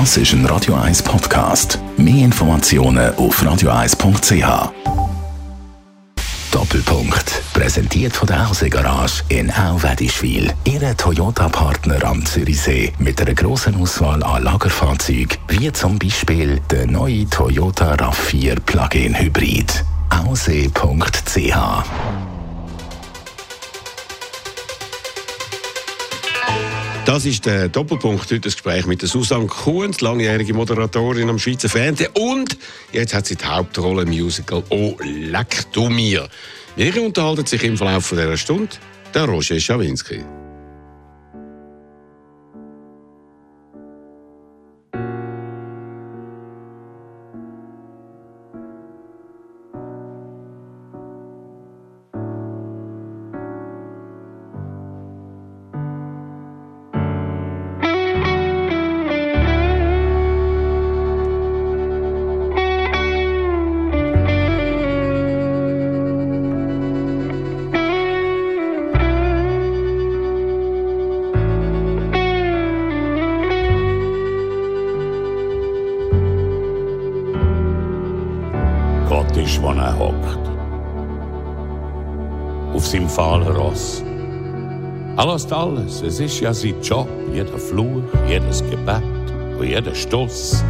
Das ist ein Radio 1 Podcast. Mehr Informationen auf radio1.ch. Doppelpunkt. Präsentiert von der Hause Garage in Auwedischwil. Ihre Toyota-Partner am Zürichsee mit einer grossen Auswahl an Lagerfahrzeugen, wie zum Beispiel der neue Toyota RAV4 Plug-in Hybrid. Aussee.ch Das ist der Doppelpunkt heute das Gespräch mit der Susanne Kuhns, langjährige Moderatorin am Schweizer Fernsehen und jetzt hat sie die Hauptrolle im Musical «Oh, leck du mir». Wir unterhalten sich im Verlauf dieser Stunde der Roger Schawinski. Alles. Es ist ja sein Job, jeder Fluch, jedes Gebet und jeder Stoß.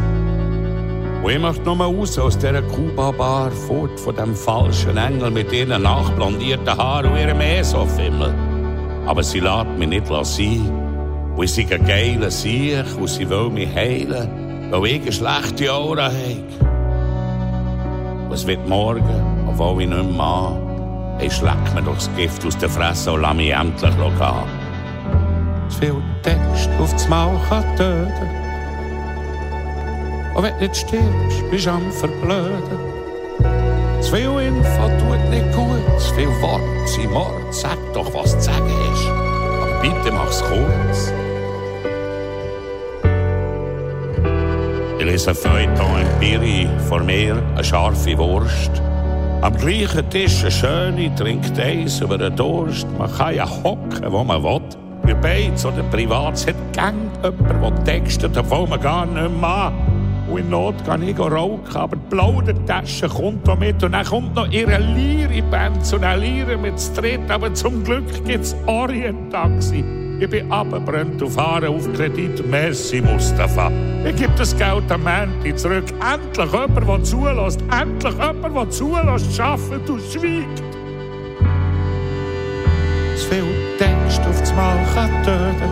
Und ich möchte nur raus aus dieser Kuba-Bar, fort von dem falschen Engel mit ihren nachblondierten Haaren und ihrem Esofimmel. Aber sie lässt mich nicht sein. Und sie ein geiler Sieg und sie will mich heilen, weil ich eine schlechte Aura habe. Und es wird morgen, obwohl ich nicht mehr mag, ich schlägt mir doch das Gift aus der Fresse und lass mich endlich gehen. Zu viel Text auf das Maul kann töten. Und wenn du nicht stirbst, bist du am Verblöden. Zu viel Info tut nicht gut, zu viel Wort sind Mord. Sag doch, was zu sagen ist. Aber bitte mach's kurz. Ich lese Feuilleton Empiri, vor mir eine scharfe Wurst. Am gleichen Tisch eine schöne, trinkt eins über den Durst. Man kann ja hocken, wo man will. Wie Beiz oder privat, es hat gern jemand, der textet, obwohl man gar nicht mehr Und in Not kann ich rauchen, aber die blaue Tasche kommt noch mit. Und dann kommt noch ihre Liri-Band zu einer Lire mit Stritt. Aber zum Glück gibt's Orient-Taxi. Ich bin abgebrannt und fahre auf Kredit. Merci, Mustafa. Ich gebe das Geld am Menti zurück. Endlich jemand, der zulässt. Endlich jemand, der zulässt, schaffen du schweigt. Viel denkst auf das Mal kann töten.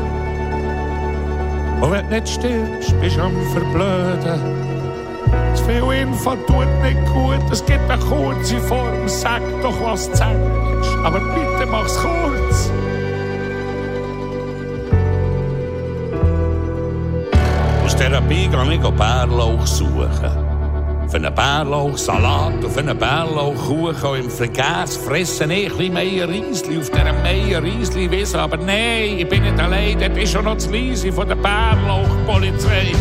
Und wenn du nicht stirbst, bist du am Verblöden. Zu viel Info tut nicht gut. Es gibt eine kurze Form. Sag doch, was du sagst. Aber bitte mach's kurz. Therapie gehe ich Bärlauch suchen. Für einen Bärlauchsalat und für einen Bärlauchkuchen im Vergäß fressen ich ein bisschen mehr Riesli auf dieser Meier-Riesli-Wiese. Aber nein, ich bin nicht allein, das ist schon noch das Leise von der Bärlauchpolizei.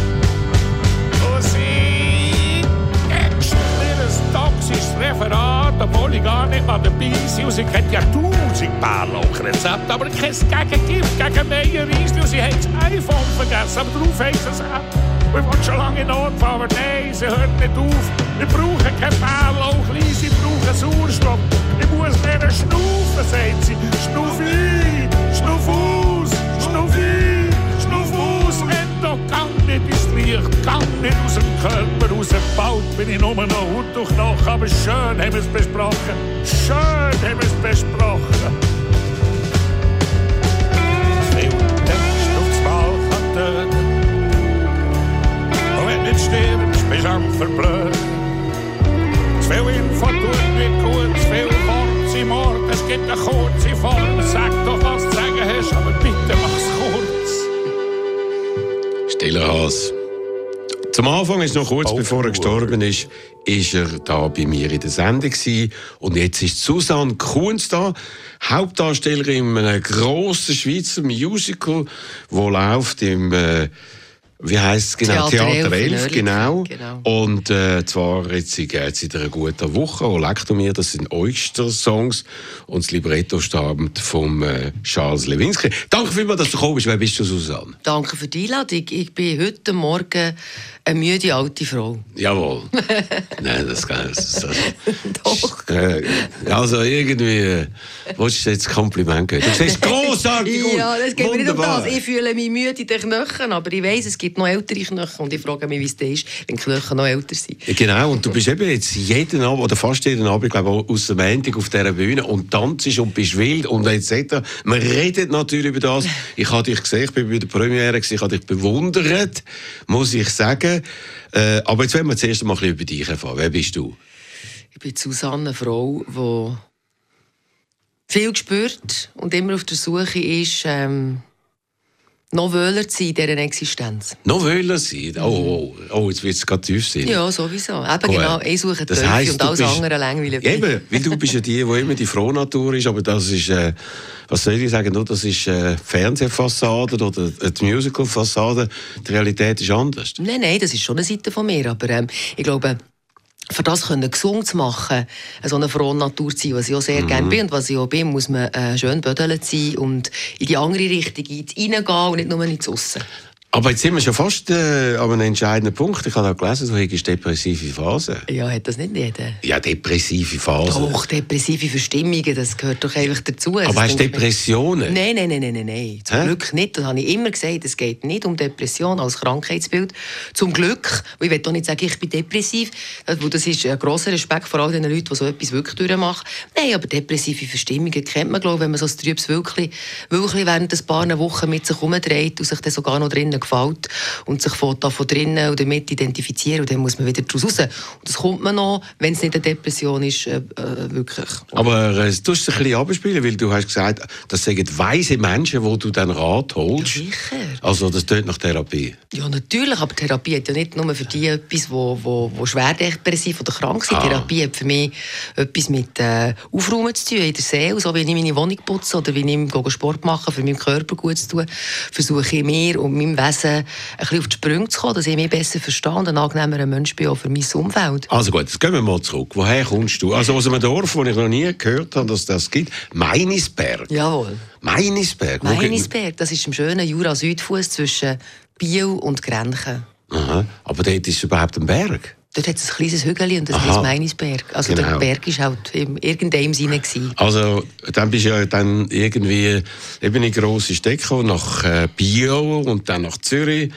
Toxisches Referat, obwohl ich gar nicht mal dabei bin. Und sie kennt ja tausend Bärlauchrezepte, aber kein Gegengift gegen Meier-Riesli. Und sie hat das iPhone vergessen, aber darauf sie es auch. Wir wollen schon lange in Not aber nein, sie hört nicht auf. Wir brauchen kein Bärlauchli, sie brauchen Sauerstoff. Ich muss mehr schnaufen, sagt sie. Schnuff ein, schnuff aus, schnuff ein, schnuff aus. Endo, gang nicht ins Licht, gang nicht aus dem Körper raus. Bald bin ich nur noch Haut durch Knochen, aber schön haben wir es besprochen. Schön haben wir es besprochen. Nicht stirbst, bist am Verblöden. Zu viel Info tut nicht gut, zu viel Wort sind Mord. Es gibt eine kurze Form, sag doch, was du sagen hast, aber bitte mach's kurz. Stiller Haas. Zum Anfang ist noch kurz, oh, bevor er gestorben ist, ist er da bei mir in der Sendung gewesen. und jetzt ist Susanne Kunz da, Hauptdarstellerin in einem grossen Schweizer Musical, wo läuft im äh, wie heisst es genau? Theater Theater 11 in 11, Oerlikon, genau. genau. Und äh, zwar jetzt geht es seit einer guten Woche. «Oh, leck du mir», das sind Oyster-Songs. Und das Libretto stammt vom äh, Charles Lewinsky. Danke vielmals, dass du gekommen bist. Wer bist du, Susanne? Danke für die Einladung. Ich bin heute Morgen eine müde alte Frau. Jawohl. Nein, das kann das, das, Doch. äh, Also irgendwie willst du jetzt ein Kompliment geben. Du siehst großartig aus. Ja, das geht mir nicht um das. Ich fühle mich müde in den Knöcheln, aber ich weiss, es gibt noch ältere Knöchel und ich frage mich, wie es ist, wenn die Knöchel noch älter sind. Genau, und du bist eben jetzt jeden Abend, oder fast jeden Abend, glaube ich, aus der Montag auf dieser Bühne und tanzt und bist wild und etc. Man redet natürlich über das. Ich habe dich gesehen, ich bin bei der Premiere, ich habe dich bewundert, muss ich sagen. Äh, aber jetzt wollen wir zuerst mal über dich erfahren. Wer bist du? Ich bin Susanne, eine Frau, die viel spürt und immer auf der Suche ist, ähm, noch wöhler zu sein in dieser Existenz. Noch Wöhler sein? Oh, oh, oh, jetzt wird es gerade tief sein. Ja, sowieso. Eben Gut. genau, ich suche Das heisst, und alles bist- andere langweilig. Eben, weil du bist ja die, die immer die Frohnatur ist, aber das ist, äh, was soll ich sagen, nur das ist äh, Fernsehfassade oder die Musical-Fassade. Die Realität ist anders. Nein, nein, das ist schon eine Seite von mir. Aber ähm, ich glaube, für das können gesund zu machen, so eine frohe Natur zu sein, was ich auch sehr gerne bin und was ich auch bin, muss man äh, schön bödeln sein und in die andere Richtung reingehen und nicht nur ins Aussen. Aber jetzt sind wir schon fast äh, an einem entscheidenden Punkt. Ich habe auch gelesen, du hast depressive Phasen. Ja, hat das nicht jeder? Ja, depressive Phasen. Doch, depressive Verstimmungen, das gehört doch einfach dazu. Das Aber hast du Depressionen? Nein, nein, nein, nein, nein, nein. Zum Hä? Glück nicht. Das habe ich immer gesagt. Es geht nicht um Depression als Krankheitsbild. Zum Glück. Ich will auch nicht sagen, ich bin depressiv. Das das ist ein grosser Respekt vor all den Leuten, die so etwas wirklich durchmachen. Nein, aber depressive Verstimmungen kennt man, glaube ich, wenn man so ein trübes wirklich, wirklich während ein paar Wochen mit sich herumdreht und sich dann sogar noch drinnen gefällt und sich von, da von drinnen und damit identifizieren und dann muss man wieder daraus raus. Und das kommt man noch, wenn es nicht eine Depression ist, äh, äh, wirklich. Aber äh, du musst es ein bisschen abspielen, weil du hast gesagt, das sind weise Menschen, wo du dann Rat holst. Ja, sicher. Also das tut nach Therapie. Ja, natürlich, aber Therapie hat ja nicht nur für die etwas, wo, wo, wo schwer depressiv oder krank sind. Ah. Therapie hat für mich etwas mit äh, Aufräumen zu tun in der Seele. So wie ich meine Wohnung putze oder wie ich Sport mache, für meinen Körper gut zu tun, versuche ich mir und meinem Wesen ein bisschen auf die Sprünge zu kommen, dass ich mich besser verstehe und ein angenehmerer Mensch bin auch für mein Umfeld. Also gut, jetzt gehen wir mal zurück. Woher kommst du? Also aus einem Dorf, wo ich noch nie gehört habe, dass das gibt. Meinisberg. Jawohl. Meinisberg. Meinisberg, das ist im schönen Jura-Südfuss zwischen Biel und Grenchen. Aha. Aber dort ist überhaupt ein Berg. Dort hat es ein kleines Hügel und das Aha. heißt Meinisberg. Also der Genau. Berg war halt in irgendeinem Sinne. Gewesen. Also, dann bist du ja dann irgendwie eben in grosse gekommen, nach äh, Bio und dann nach Zürich.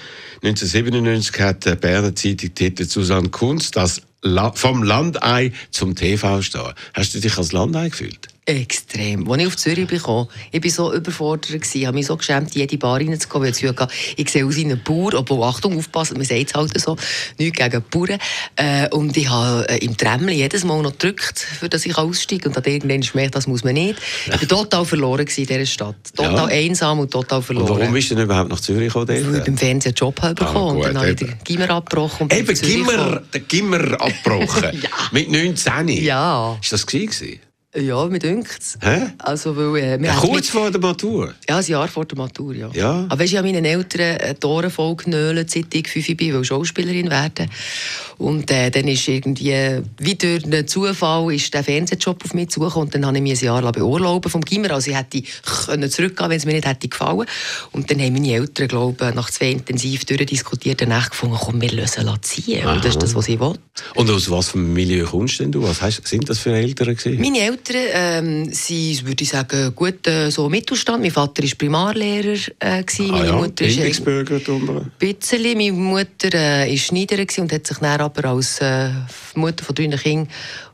1997 hat die Berner Zeitung Titel Susanne Kunst das La vom Landei zum TV stehen. Hast du dich als Landei gefühlt? Extrem. Als ich auf Zürich bekam, ich war so überfordert, ich habe mich so geschämt, in jede Bar reinzukommen, ich hatte, ich sehe aus wie ein Bauer, obwohl, Achtung, aufpassen, man sagt es halt so, nichts gegen die Bauern. Äh, und ich habe äh, im Tremli jedes Mal noch gedrückt, für dass ich aussteige und dann irgendwann gemerkt, das muss man nicht. Ich war total verloren in dieser Stadt. Total Ja. einsam und total Und verloren. warum bist du denn überhaupt nach Zürich gekommen? Weil ich beim Fernsehen einen Job habe bekommen Ah, und dann habe ich den Gimmer abgebrochen. und Eben, Gimmer, der Gimmer abgebrochen. Mit 19. Ja. Ist das gewesen? Ja, mir dünkt's. Hä? Also, weil, äh, wir Ja, haben kurz vor der Matur. Ja, ein Jahr vor der Matur, ja. Ja. Aber weißt, ich habe meinen Eltern eine Tore voll genölt, seit ich 5 bin, will Schauspielerin werden. Und äh, dann ist irgendwie, wie durch einen Zufall, ist der Fernsehjob auf mich zugekommen. Und dann habe ich mich ein Jahr lang beurlauben vom Gimmer. Also ich hätte können zurückgehen wenn es mir nicht hätte gefallen. Und dann haben meine Eltern, glaube nach zwei intensiv durchdiskutierten Nächten gefunden, komm, wir lösen ziehen. Und das ist das, was ich will. Und aus was für einem Milieu kommst denn du? Was hast, sind das für Eltern gewesen? Meine Eltern ähm, sind, würde ich sagen, gut äh, so Mittelstand. Mein Vater war Primarlehrer. Äh, gewesen. ah, Meine ja, Mutter ist Bildungsbürger ein bisschen. Meine Mutter äh, war Schneiderin gewesen und hat sich dann aber als äh, Mutter von drei Kindern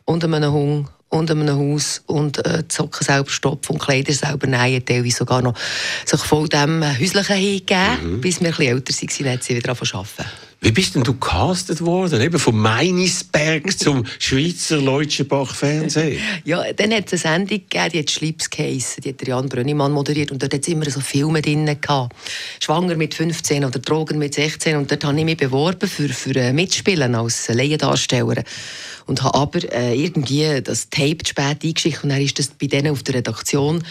und einem Hund und einem Haus und äh, die Socken selber stopfen und Kleider selber nähen, teilweise sogar noch sich voll dem äh, Häuslichen hingegeben, bis wir ein bisschen älter waren, dann hat sie wieder angefangen zu arbeiten. Wie bist denn du castet worden? Eben von Meinisberg zum Schweizer Leutschenbach Fernsehen. Ja, dann hat es eine Sendung gegeben, die hat «Schlips» geheissen. Die hat Jan Brönnimann moderiert. Und dort hat es immer so Filme drin gehabt. Schwanger mit 15 oder Drogen mit 16. Und dort habe ich mich beworben für, für äh, Mitspielen als Laiendarstellerin. Und habe aber äh, irgendwie das Tape zu spät eingeschickt. Und dann ist das bei denen auf der Redaktion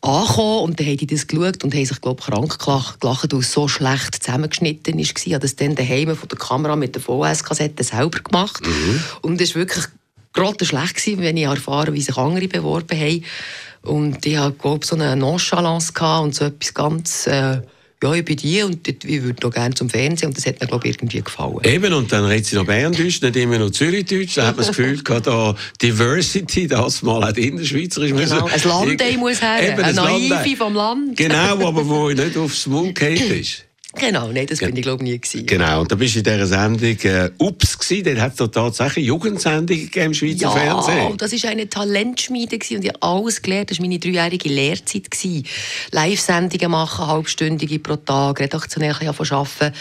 angekommen und dann haben die das geschaut und haben sich, glaube ich, krank gelacht, weil es so schlecht zusammengeschnitten war. Ich habe das dann daheim von der Kamera mit der VHS-Kassette selber gemacht. Mhm. Und es war wirklich gerade schlecht, gewesen, wenn ich erfahren wie sich andere beworben haben. Und ich hatte, glaube ich, so eine Nonchalance und so etwas ganz... Äh, ja, ich bin die und ich würde noch gerne zum Fernsehen und das hat mir, glaube ich, irgendwie gefallen. Eben, und dann redet sie noch Berndeutsch, nicht immer noch Zürichdeutsch. Da hat man das Gefühl gehabt, da Diversity, das mal auch Innerschweizerisch Genau, ein Landei muss her, eine ein Naive vom Land. Genau, aber wo nicht aufs Mund gefallen ist. Genau, nein, das bin ich, glaube nie gewesen. Genau, und da bist du in dieser Sendung äh, «Ups» gewesen. Dort hat es doch tatsächlich Jugendsendungen gegeben im Schweizer Ja, Fernsehen. das war eine Talentschmiede gewesen und ich habe alles gelernt. Das war meine dreijährige Lehrzeit. gewesen. Live-Sendungen machen, halbstündige pro Tag, redaktionell ein bisschen arbeiten.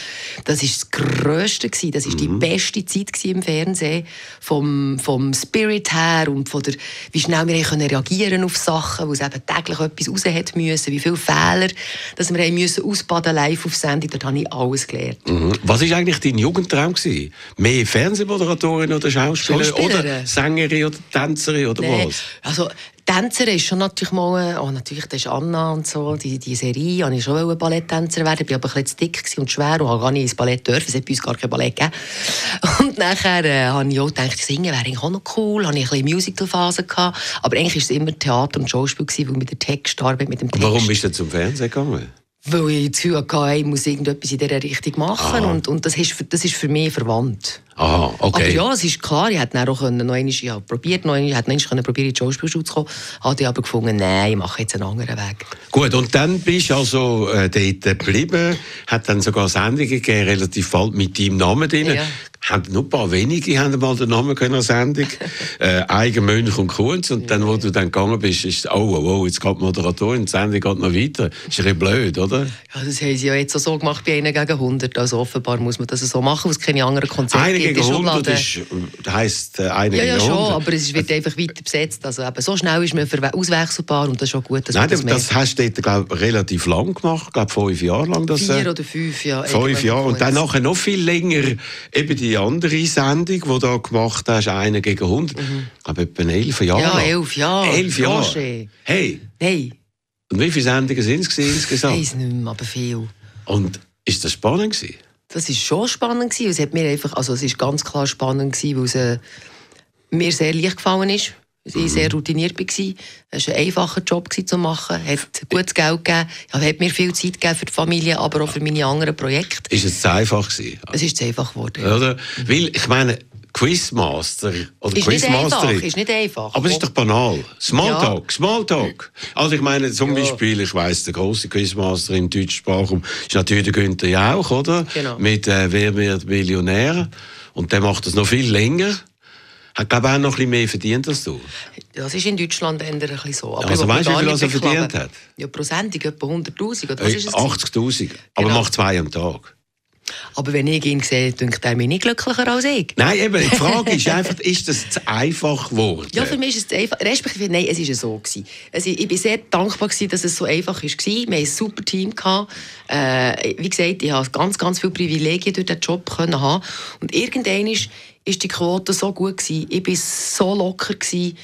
Das war das Grösste. Gewesen. Das war die Mhm. beste Zeit gewesen im Fernsehen. Vom, vom Spirit her und von der, wie schnell wir können reagieren auf Sachen, wo es eben täglich etwas raus hat müssen, wie viele Fehler dass wir haben müssen ausbaden live auf Sendung. Dort habe ich alles gelernt. Mhm. Was war eigentlich dein Jugendtraum? Gewesen? Mehr Fernsehmoderatorin oder Schauspielerin? Schauspielerin. Oder Sängerin oder Tänzerin oder Nee, was? also Tänzer ist schon natürlich mal, oh, natürlich, das ist Anna und so, die, die Serie, ich schon wollen Balletttänzer werden, bin aber ein bisschen zu dick und schwer und habe gar nicht ins Ballett dürfen, es hat bei uns gar kein Ballett gegeben. Und nachher äh, habe ich auch gedacht, singen wäre eigentlich auch noch cool, habe ich ein bisschen Musical-Phase gehabt, aber eigentlich war es immer Theater und Schauspiel gewesen, weil mit der Text, Arbeit mit dem Text. Warum bist du zum Fernsehen gegangen? Weil ich das Gefühl hatte, ich muss irgendetwas in dieser Richtung machen und, und das, ist, das ist für mich verwandt. Aha, okay. Aber ja, es ist klar, ich hätte auch können, noch einmal, ich habe probiert, noch einmal, ich hätte noch einmal probieren, in die Schauspielschule zu kommen, ich aber gefunden, nein, ich mache jetzt einen anderen Weg. Gut, und dann bist du also äh, dort geblieben, hat dann sogar Sendungen gegeben, relativ bald mit deinem Namen drin. Ja. Haben nur ein paar wenige haben mal den Namen können, Sendung. äh, Eigen, Mönch und Kunz. Und dann, wo du dann gegangen bist, ist oh, oh, oh, jetzt geht die Moderatorin, die Sendung geht noch weiter. Ist ein bisschen blöd, oder? Ja, das haben sie ja jetzt so gemacht bei einer gegen 100, also offenbar muss man das so machen, weil es keine anderen Konzepte Eine gibt. Gegen in der 100 Schublade. ist, äh, heisst äh, eine Ja, ja, schon, 100. aber es wird einfach weiter besetzt. Also eben, so schnell ist man auswechselbar und das ist schon gut, dass Nein, das das, hast du dort, glaub, relativ lang gemacht. Glaube, fünf Jahre lang. Das, Vier äh, oder fünf, ja. Fünf Jahre. Und dann nachher noch viel länger eben die andere Sendung, die du da gemacht hast, eine gegen 100. Ich glaube, etwa elf Jahre. Mhm. Ja, elf Jahre. Elf Jahre. Hey, Nein, und wie viele Sendungen sind es gewesen ich insgesamt? weiss nicht mehr, aber viel. Und ist das spannend gewesen? Das war schon spannend. Gewesen. Es hat mir einfach, also es ist ganz klar spannend, gewesen, weil es äh, mir sehr leicht gefallen ist. Ich Mhm. sehr routiniert war. Es war ein einfacher Job zu machen. hat gutes Geld gegeben. Ja, hat mir viel Zeit gegeben für die Familie, aber auch für meine anderen Projekte. Ist es zu einfach gewesen? Es ist zu einfach geworden. Oder? Weil, ich meine, Quizmaster oder Ist nicht einfach, Quizmasterin. ist nicht einfach. Aber es ist doch banal. Smalltalk, Ja. Smalltalk. Also ich meine, zum Ja. Beispiel, ich weiss, der große Quizmaster im Deutschsprachraum ist natürlich der Günther Jauch, oder? Genau. Mit äh, «Wer wird Millionär?» Und der macht das noch viel länger. Hat, glaube ich, auch noch ein bisschen mehr verdient als du. Das ist in Deutschland ein bisschen so. Aber Also weißt du, wie viel er verdient hat? Ja, pro Sendung etwa 100'000. Oder was ist es? 80'000. Aber Genau. macht zwei am Tag. Aber wenn ich ihn sehe, denkt er mich nicht glücklicher als ich. Nein, eben, die Frage ist einfach, ist das zu einfach geworden? Ja, für mich ist es zu einfach. Respektive, nein, es war so. Gewesen. Also, ich war sehr dankbar, gewesen, dass es so einfach war. Wir hatten ein super Team. Gehabt. Äh, wie gesagt, ich habe ganz, ganz viele Privilegien durch diesen Job können haben. Und irgendwann ist, ist die Quote so gut. Gewesen. Ich war so locker. Gewesen.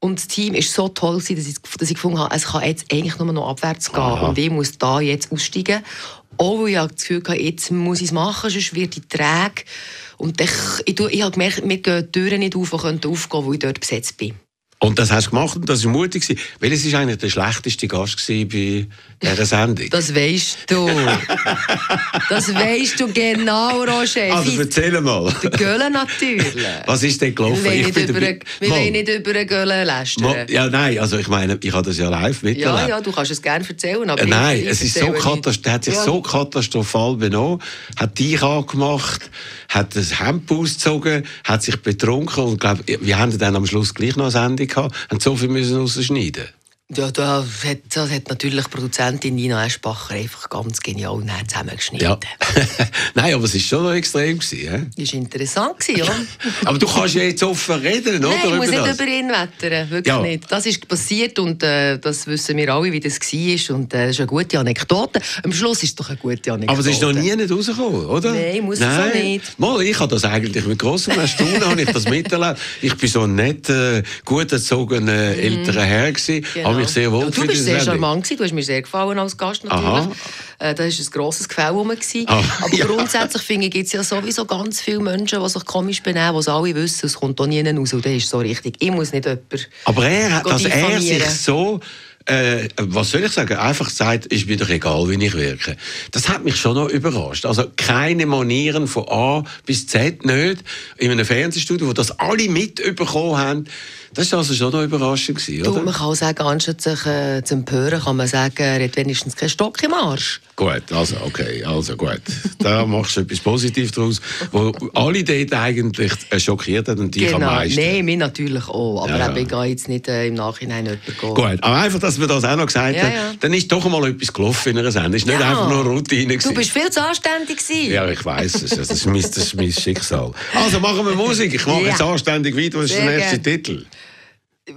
Und das Team war so toll, gewesen, dass ich, dass ich gefunden habe, es kann jetzt eigentlich nur noch abwärts gehen. Aha. Und ich muss da jetzt aussteigen. Auch weil ich das Gefühl hatte, jetzt muss ich es machen, sonst wird ich träge. Und ich, ich, ich habe gemerkt, mir gehen die Türen nicht auf, die könnten aufgehen, weil ich dort besetzt bin. Und das hast du gemacht und das war mutig. gewesen. Welches war eigentlich der schlechteste Gast bei dieser Sendung? Das weißt du. das weißt du genau, Roger. also erzähl mal. der Gölle natürlich. Was ist denn gelaufen? wir wollen nicht über einen Gölle lästern. Ja, nein, also ich meine, ich habe das ja live Ja, miterlebt. ja, du kannst es gerne erzählen. Aber Äh, Nein, es ist so erzähle nicht. katast der hat sich Ja. so katastrophal benommen, hat dich angemacht, hat das Hemd ausgezogen, hat sich betrunken und glaub, wir haben dann am Schluss gleich noch eine Sendung gehabt, haben so viel müssen rausschneiden. Ja, da hat, das hat natürlich Produzentin Nina Eschbacher einfach ganz genial zusammengeschnitten. Ja. Nein, aber es ist schon noch extrem gewesen, Das war interessant, gewesen, ja. Aber du kannst ja jetzt offen reden, oder? Nein, ich muss nicht das? über ihn wettern, wirklich Ja. nicht. Das ist passiert und äh, das wissen wir alle, wie das war. Und äh, das ist eine gute Anekdote. Am Schluss ist es doch eine gute Anekdote. Aber es ist noch nie nicht rausgekommen, oder? Nein, muss es auch nicht. Mal, ich habe das eigentlich mit grossem Erstaunen habe ich das miterlebt. Ich bin so ein netter, gut erzogener älterer Herr gewesen. Mhm. Genau. Mich sehr wohl ja, Du bist in sehr charmant gewesen, du hast mir sehr gefallen als Gast natürlich. Aha. Äh, da war ein grosses Gefälle rum. Ah, Aber ja. grundsätzlich finde ich, gibt es ja sowieso ganz viele Menschen, die sich komisch benehmen, die es alle wissen, es kommt auch nie raus. Und das ist so richtig. Ich muss nicht jemanden... Aber er, dass er sich so, äh, was soll ich sagen, einfach sagt, ist mir doch egal, wie ich wirke. Das hat mich schon noch überrascht. Also keine Manieren von A bis Z nicht. In einem Fernsehstudio, wo das alle mitbekommen haben. Das war also schon noch überraschend, gewesen, Du, oder? man kann auch sagen, anstatt sich äh, zu empören, kann man sagen, er hat wenigstens keinen Stock im Arsch. Gut, also, okay, also gut. Da machst du etwas Positives draus, wo alle dort eigentlich äh, schockiert hat und dich am meisten. Nein, mich natürlich auch. Aber Ja, ja. ich gehe jetzt nicht äh, im Nachhinein jemanden gehen. Gut, aber einfach, dass wir das auch noch gesagt Ja, haben, ja. dann ist doch einmal etwas gelaufen in einer Sendung. Es ist nicht einfach nur Routine. Du gewesen. bist viel zu anständig gewesen. Ja, ich weiß es. Das ist mein, das ist mein Schicksal. Also machen wir Musik. Ich mache jetzt anständig weiter. Was ist der nächste. Titel?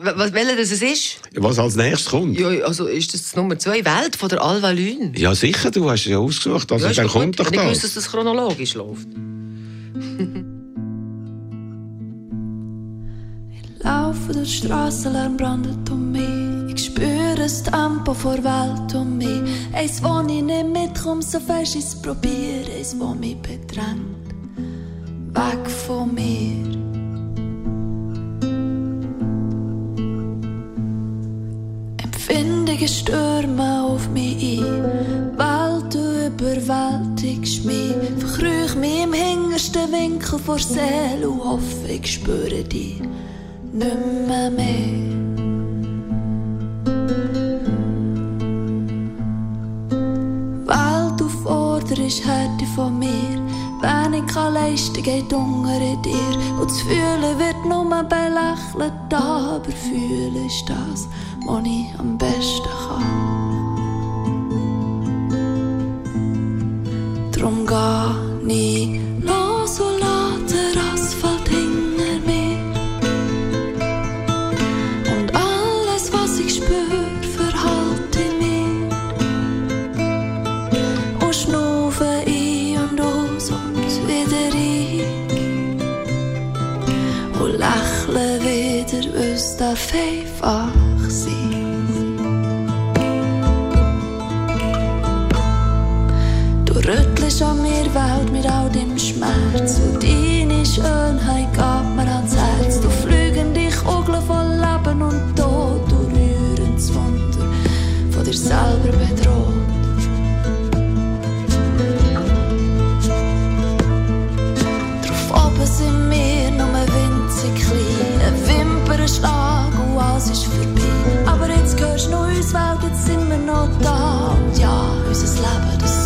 Was, welcher das es ist? Was als nächstes kommt? Ja. Ja, also ist das Nummer zwei Welt von der Alva Lün? sicher, du hast es ja ausgesucht. Also Ja, dann doch gut. kommt doch Ich wusste, das. dass das chronologisch läuft. Laufe durch die Straßen, Lärm brandet um mich. Ich spüre das Tempo vor Welt um mich. Eins, wo ich nicht mitkomme, so fest ich es probiere. Eins, wo mich bedrängt. Weg von mir. Empfindungen stürmen auf mich ein. Welt, du überwältigst mich. Verkrüch mich im hintersten Winkel vor Seele und hoffe, ich spüre dich nicht mehr mehr. Forderst Härte von mir. Wenn ich kann leisten, geht in dir. Und das Fühlen wird nur belächelt, aber fühlen ist das, ich am besten kann. Drum geh ich los und lass den Asphalt hinter mir. Und alles, was ich spür, verhalte ich mir. Und schnaufe ein und aus und wieder ein. Und lächle wieder, es darf einfach Welt mit all dem Schmerz Und deine Schönheit geht mir ans Herz. Du fliegende Kugeln voll Leben und Tod Du rührendes Wunder von dir selber bedroht. Drauf oben sind wir nur winzig klein. Ein Wimpernschlag und alles ist vorbei. Aber jetzt hörst du noch uns Welt, jetzt sind wir noch da. Und ja, unser Leben, das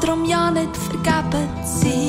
drum ja nicht vergeben sein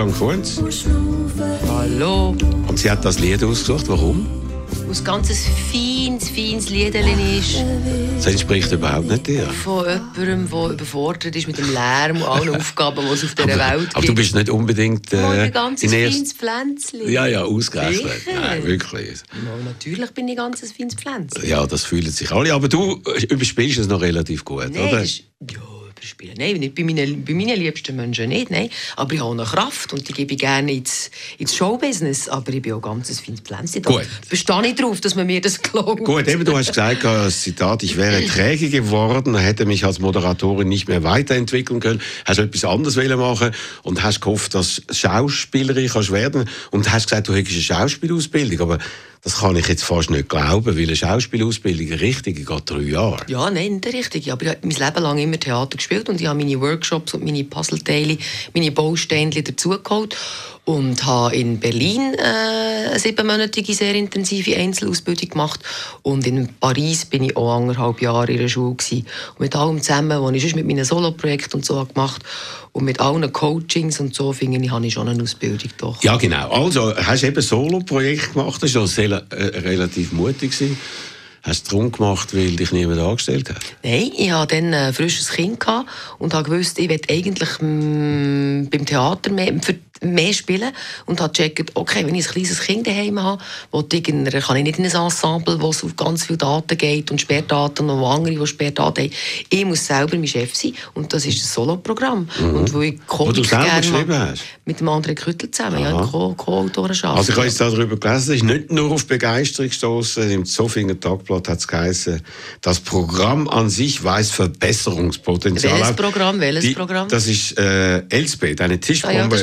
und schnaufen. Hallo. und sie hat das Lied ausgesucht. Warum? Was ganz ein feines, feines Liederchen ist. Das entspricht überhaupt nicht dir. Von jemandem, der überfordert ist mit dem Lärm und allen Aufgaben, die es auf dieser Welt gibt. Aber du bist nicht unbedingt äh, ein ganz feines Pflänzchen. Ja, ja, ausgerechnet. Nein, wirklich. Mal, natürlich bin ich ganz ein feines Pflänzchen. Ja, das fühlen sich alle. Aber du äh, überspielst es noch relativ gut, Nein, oder? ist, ja, überspielen. Nein, nicht bei meinen, bei meinen liebsten Menschen nicht. Nein. Aber ich habe eine Kraft und die gebe ich gerne ins, ins Showbusiness. Aber ich bin auch ganz ein feines Pflänzchen. Da Gut. bestehe ich darauf, dass man mir das glaubt. Gut, eben, du hast gesagt, das Zitat, ich wäre träge geworden, hätte mich als Moderatorin nicht mehr weiterentwickeln können, hast etwas anderes wollen machen und hast gehofft, dass Schauspielerin kannst werden und hast gesagt, du hättest eine Schauspielausbildung, aber das kann ich jetzt fast nicht glauben, weil eine Schauspielausbildung, eine richtige, geht drei Jahre. Ja, nein, nicht richtig. Aber ich habe mein Leben lang immer Theater gespielt und ich habe meine Workshops und meine Puzzleteile, meine Bausteine dazugeholt und habe in Berlin äh, eine siebenmonatige, sehr intensive Einzelausbildung gemacht und in Paris bin ich auch anderthalb Jahre in der Schule gewesen. Und mit allem zusammen, was ich sonst mit meinen Soloprojekten und so habe gemacht und mit allen Coachings und so, finde ich, habe ich schon eine Ausbildung doch. Ja, genau. Also, hast du eben ein Solo-Projekt gemacht, das war sehr, äh, relativ mutig. Gewesen. Hast du darum gemacht, weil dich niemand angestellt hat? Nein, ich hatte dann ein frisches Kind und habe gewusst, ich will eigentlich mm, beim Theater mehr, für, mehr spielen und habe gecheckt, okay, wenn ich ein kleines Kind daheim habe, ich einer, kann ich nicht in ein Ensemble, wo es auf ganz viele Daten geht und Sperrdaten und andere, die Sperrdaten haben. Ich muss selber mein Chef sein und das ist ein Solo-Programm. Und wo ich Mhm. Wo du selber geschrieben hast? Mit dem anderen Küttel zusammen, ja, Aha. Co- Co-Autorenschaft. Also ich habe jetzt darüber gelesen, es ist nicht nur auf Begeisterung gestoßen. Im Zofinger Tagblatt hat es geheißen, das Programm an sich weist Verbesserungspotenzial Welches. Programm? Welches Die, Programm? Das ist äh, Elsbeth, eine ah, Tischbombe. ja,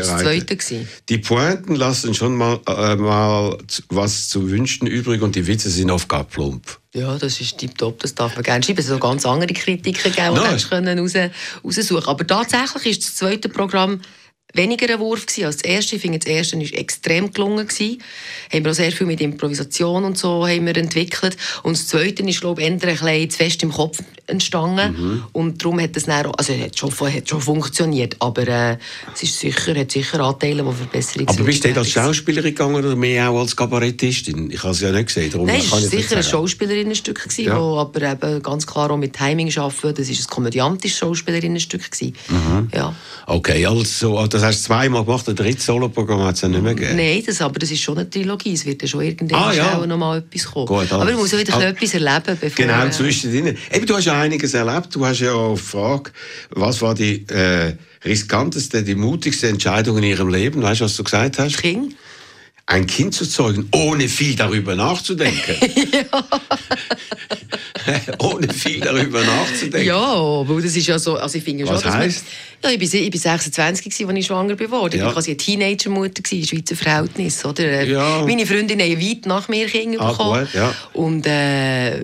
Zweite. gewesen. Die Pointen lassen schon mal, äh, mal was zu wünschen übrig und die Witze sind oft gar plump. Ja, das ist tiptop, das darf man gerne schreiben. Es hat auch ganz andere Kritiken gegeben, die hättest du raus, raussuchen Aber tatsächlich ist das zweite Programm weniger ein Wurf gewesen als das erste. Ich finde, das erste ist extrem gelungen gewesen. Haben wir auch sehr viel mit Improvisation und so haben wir entwickelt. Und das zweite ist, glaube ich, ein bisschen zu fest im Kopf entstanden. Mhm. Und darum hat es dann, auch- also hat schon, hat schon funktioniert, aber äh, es ist sicher, hat sicher Anteile, die Verbesserungen Aber bist du als. Schauspielerin gegangen oder mehr auch als Kabarettistin? Ich habe es ja nicht gesehen. Darum Nein, es war sicher ein. Schauspielerinnenstück, gewesen, Ja. wo aber eben ganz klar auch mit Timing arbeiten. Das war ein komödiantisches Schauspielerinnenstück. gewesen. Mhm. Ja. Okay, also das hast du zweimal gemacht, ein drittes Soloprogramm hat es ja nicht mehr gegeben. Nein, das, aber das ist schon eine Trilogie. Es wird ja schon irgendwann Ah, ja. noch mal etwas kommen. Gut, aber ich muss auch wieder also- etwas erleben, bevor... Genau, äh, zwischendrin. Eben, du hast ja einiges erlebt. Du hast ja auch gefragt, was war die äh, riskanteste, die mutigste Entscheidung in ihrem Leben? Weißt du, was du gesagt hast? King? Ein Kind zu zeugen, ohne viel darüber nachzudenken. ohne viel darüber nachzudenken. Ja, weil das ist ja so, also ich finde ja Was schon, heisst? Man, ja, ich bin, ich bin 26 gewesen, als ich schwanger geworden. Ja. Ich war quasi eine Teenager-Mutter in Schweizer Verhältnis, oder? Äh, Ja. Meine Freundin haben weit nach mir Kinder Ah, bekommen. gut, ja. Und äh,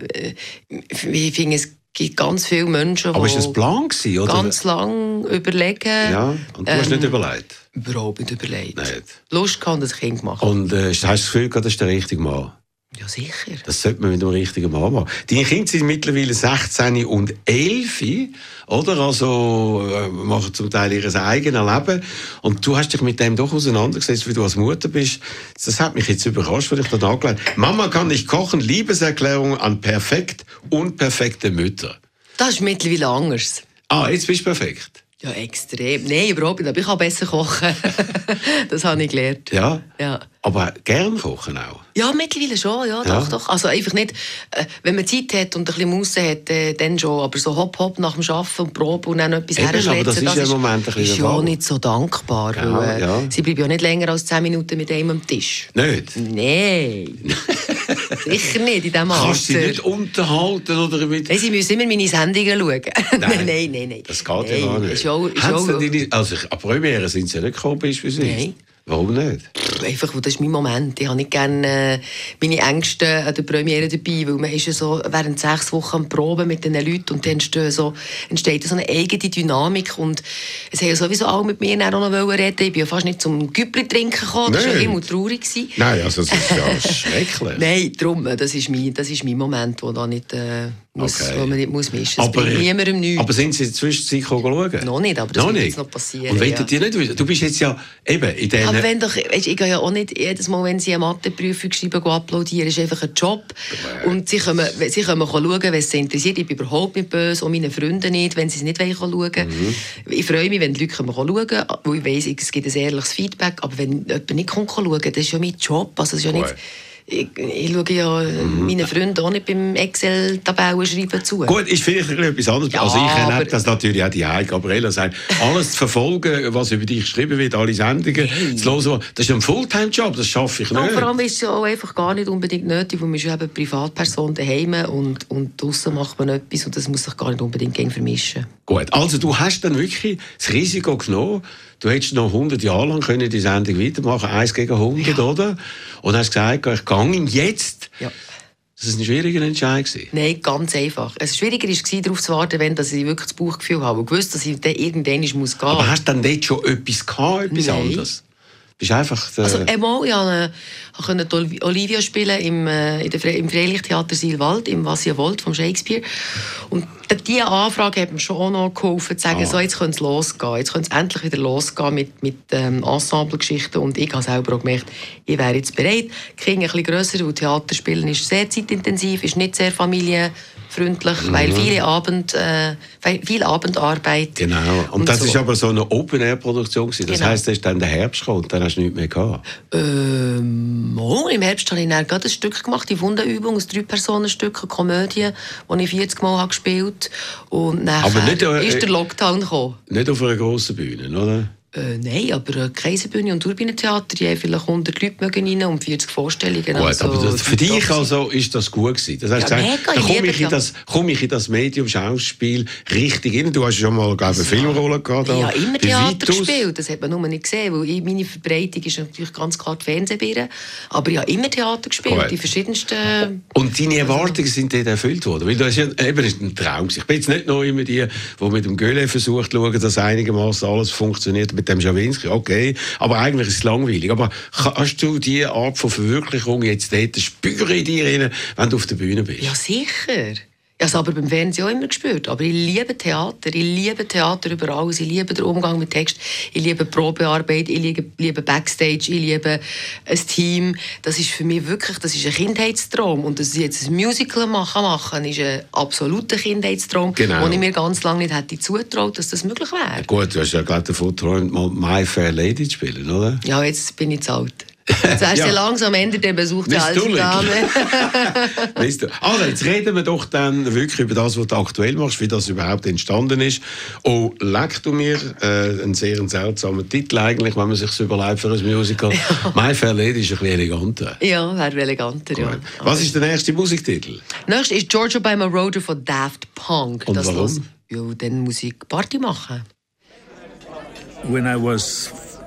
ich finde, es gibt ganz viele Menschen, Aber ist die das ein Plan gewesen, oder? ganz lang überlegen. Ja, und du hast ähm, nicht überlegt. Überhaupt nicht überlegt. Nicht. Lust gehabt, das Kind gemacht. Und äh, hast du das Gefühl gehabt, das ist der richtige Mann? Ja, sicher. Das sollte man mit dem richtigen Mann machen. Deine Kinder sind mittlerweile 16 und 11, oder? Also äh, machen zum Teil ihr eigenes Leben. Und du hast dich mit dem doch auseinandergesetzt, wie du als Mutter bist. Das hat mich jetzt überrascht, weil ich da angelegt Mama kann nicht kochen, Liebeserklärung an perfekt unperfekte Mütter. Das ist mittlerweile anders. Ah, jetzt bist du perfekt. Ja, extrem. Nein, überhaupt nicht. Aber ich kann besser kochen. das habe ich gelernt. Ja? Ja. Aber gern kochen auch. Ja, mittlerweile schon, ja, Ja. doch, doch. Also einfach nicht, äh, wenn man Zeit hat und ein bisschen Musse hat, äh, dann schon. Aber so hopp, hopp nach dem Arbeiten und Proben und dann etwas Eben, aber herschletzen, das ist ja im Moment ein bisschen ist der ja Fall. nicht so dankbar. Ja, weil, äh, ja. Sie bleiben ja nicht länger als 10 Minuten mit einem am Tisch. Nicht? Nein. Sicher nicht in diesem Alter. Kannst du sie nicht unterhalten oder mit... Nein, Sie müssen immer meine Sendungen schauen. nein, nein, nein. nein. Das geht nein, ja gar nicht. Ist auch, ist auch, denn deine, also, an Premiere sind sie nicht gekommen, beispielsweise. Nein. Warum nicht? einfach, das ist mein Moment. Ich habe nicht gerne äh, meine Ängste an der Premiere dabei, weil man ist ja so während sechs Wochen am Proben mit den Leuten und dann entsteht so, entsteht so eine eigene Dynamik und es haben ja sowieso alle mit mir auch noch reden Ich bin ja fast nicht zum Güppli trinken gekommen, das war ja immer traurig. Gewesen. Nein, also das ist ja schrecklich. Nein, darum, das ist mein, das ist mein Moment, wo da nicht... Äh, muss, okay. wo man nicht muss mischen muss. Aber, niemandem nichts. aber sind Sie zwischendurch schauen? Noch nicht, aber das noch wird jetzt noch passieren. Und ja. nicht Du bist jetzt ja eben in Aber wenn doch, weißt, ich gehe ja auch nicht jedes Mal, wenn Sie eine Matheprüfung schreiben, applaudieren, ist einfach ein Job. Ja. Und Sie können, sie können schauen, wenn es Sie interessiert. Ich bin überhaupt nicht böse, und meine Freunde nicht, wenn sie es nicht schauen wollen. Mhm. Ich freue mich, wenn die Leute schauen können, weil ich weiss, es gibt ein ehrliches Feedback. Aber wenn jemand nicht schauen kann, das ist ja mein Job. Also, das ist ja nicht ich, ich schaue ja mhm. meinen Freunden auch nicht beim Excel-Tabellen schreiben zu. Gut, ist vielleicht etwas anderes. Ja, also ich erlebe das natürlich auch die Heike Gabriela sagt, alles zu verfolgen, was über dich geschrieben wird, alle Sendungen hey. zu hören, das ist ein Fulltime-Job, das schaffe ich nicht. Ja, vor allem ist es auch einfach gar nicht unbedingt nötig, weil man ist eben Privatperson daheim und, und draußen macht man etwas und das muss sich gar nicht unbedingt vermischen. Gut, also du hast dann wirklich das Risiko genommen, du hättest noch 100 Jahre lang können die Sendung weitermachen, eins gegen 100, ja. oder? Und hast gesagt, ich gehe jetzt. Ja. Das war ein schwieriger Entscheid. Nein, ganz einfach. Es schwieriger war, darauf zu warten, wenn dass ich wirklich das Bauchgefühl habe und gewusst, dass ich dann irgendwann muss gehen. Aber hast du dann dort schon etwas gehabt, etwas Nein. anderes? Bist einfach der... Also einmal, ja, ich konnte Olivia spielen im, äh, Fre im Freilichttheater Silwald, im Was ihr wollt, von Shakespeare. Und diese Anfrage hat mir schon auch noch geholfen, zu sagen, ah. so, jetzt könnte es losgehen. Jetzt könnte es endlich wieder losgehen mit, mit ähm, Ensemble-Geschichten. Und ich habe selber auch gemerkt, ich wäre jetzt bereit. Die Kinder ein bisschen grösser, weil Theaterspielen ist sehr zeitintensiv, ist nicht sehr familie freundlich, mhm. weil viele Abend, äh, viel Abendarbeit. Genau. Und, und das so. ist aber so eine Open-Air-Produktion Das genau. heisst, es ist dann der Herbst gekommen und dann hast du nichts mehr gehabt. Ähm, oh, im Herbst habe ich dann gerade ein Stück gemacht, die Wunderübung, ein Drei-Personen-Stück, eine Komödie, die ich 40 Mal habe gespielt habe. Und dann äh, ist der Lockdown gekommen. Nicht auf einer grossen Bühne, oder? Äh, nein, aber Kaiserbühne und Turbinentheater, die haben vielleicht 100 Leute rein und 40 Vorstellungen. Gut, also, aber das, für dich also ist das gut gewesen. Das heißt, ja, mega, da komme ich, in das, komm ich in das Medium Schauspiel richtig rein. Du hast schon mal glaube eine Filmrolle gehabt. Ja, immer Theater gespielt. Das hat man nur nicht gesehen, weil meine Verbreitung ist natürlich ganz klar die Fernsehbühne. Aber ich habe immer Theater gespielt, gut. die verschiedensten... Und deine Erwartungen sind dort erfüllt worden? Weil das ist ja eben ein Traum. Ich bin jetzt nicht nur immer die, die mit dem Göhle versucht schauen, dass einigermaßen alles funktioniert mit dem Schawinski, okay, aber eigentlich ist es langweilig. Aber hast du diese Art von Verwirklichung jetzt dort spüren in dir, wenn du auf der Bühne bist? Ja, sicher. Habe es aber beim Fernsehen auch immer gespürt. Aber ich liebe Theater. Ich liebe Theater über alles. Ich liebe den Umgang mit Text. Ich liebe Probearbeit. Ich liebe, liebe Backstage. Ich liebe ein Team. Das ist für mich wirklich das ist ein Kindheitstraum. Und dass ich jetzt ein Musical machen, machen ist ein absoluter Kindheitstraum, genau. den ich mir ganz lange nicht hätte zutraut, dass das möglich wäre. Gut, du hast ja gerade davon geträumt, mal My Fair Lady zu spielen, oder? Ja, jetzt bin ich zu alt. Jetzt hast ja. du langsam Ende der Besuch der alten Dame. also, jetzt reden wir doch dann wirklich über das, was du aktuell machst, wie das überhaupt entstanden ist. Oh, leck du mir, äh, ein sehr seltsamer Titel eigentlich, wenn man sich so überlegt für ein Musical. Ja. «My Fair Lady» ist ein bisschen eleganter. Ja, wäre eleganter, ja. Was ist der nächste Musiktitel? Nächstes ist «Georgia by Road» von Daft Punk. Und das warum? Los. Ja, dann muss ich Party machen. When I was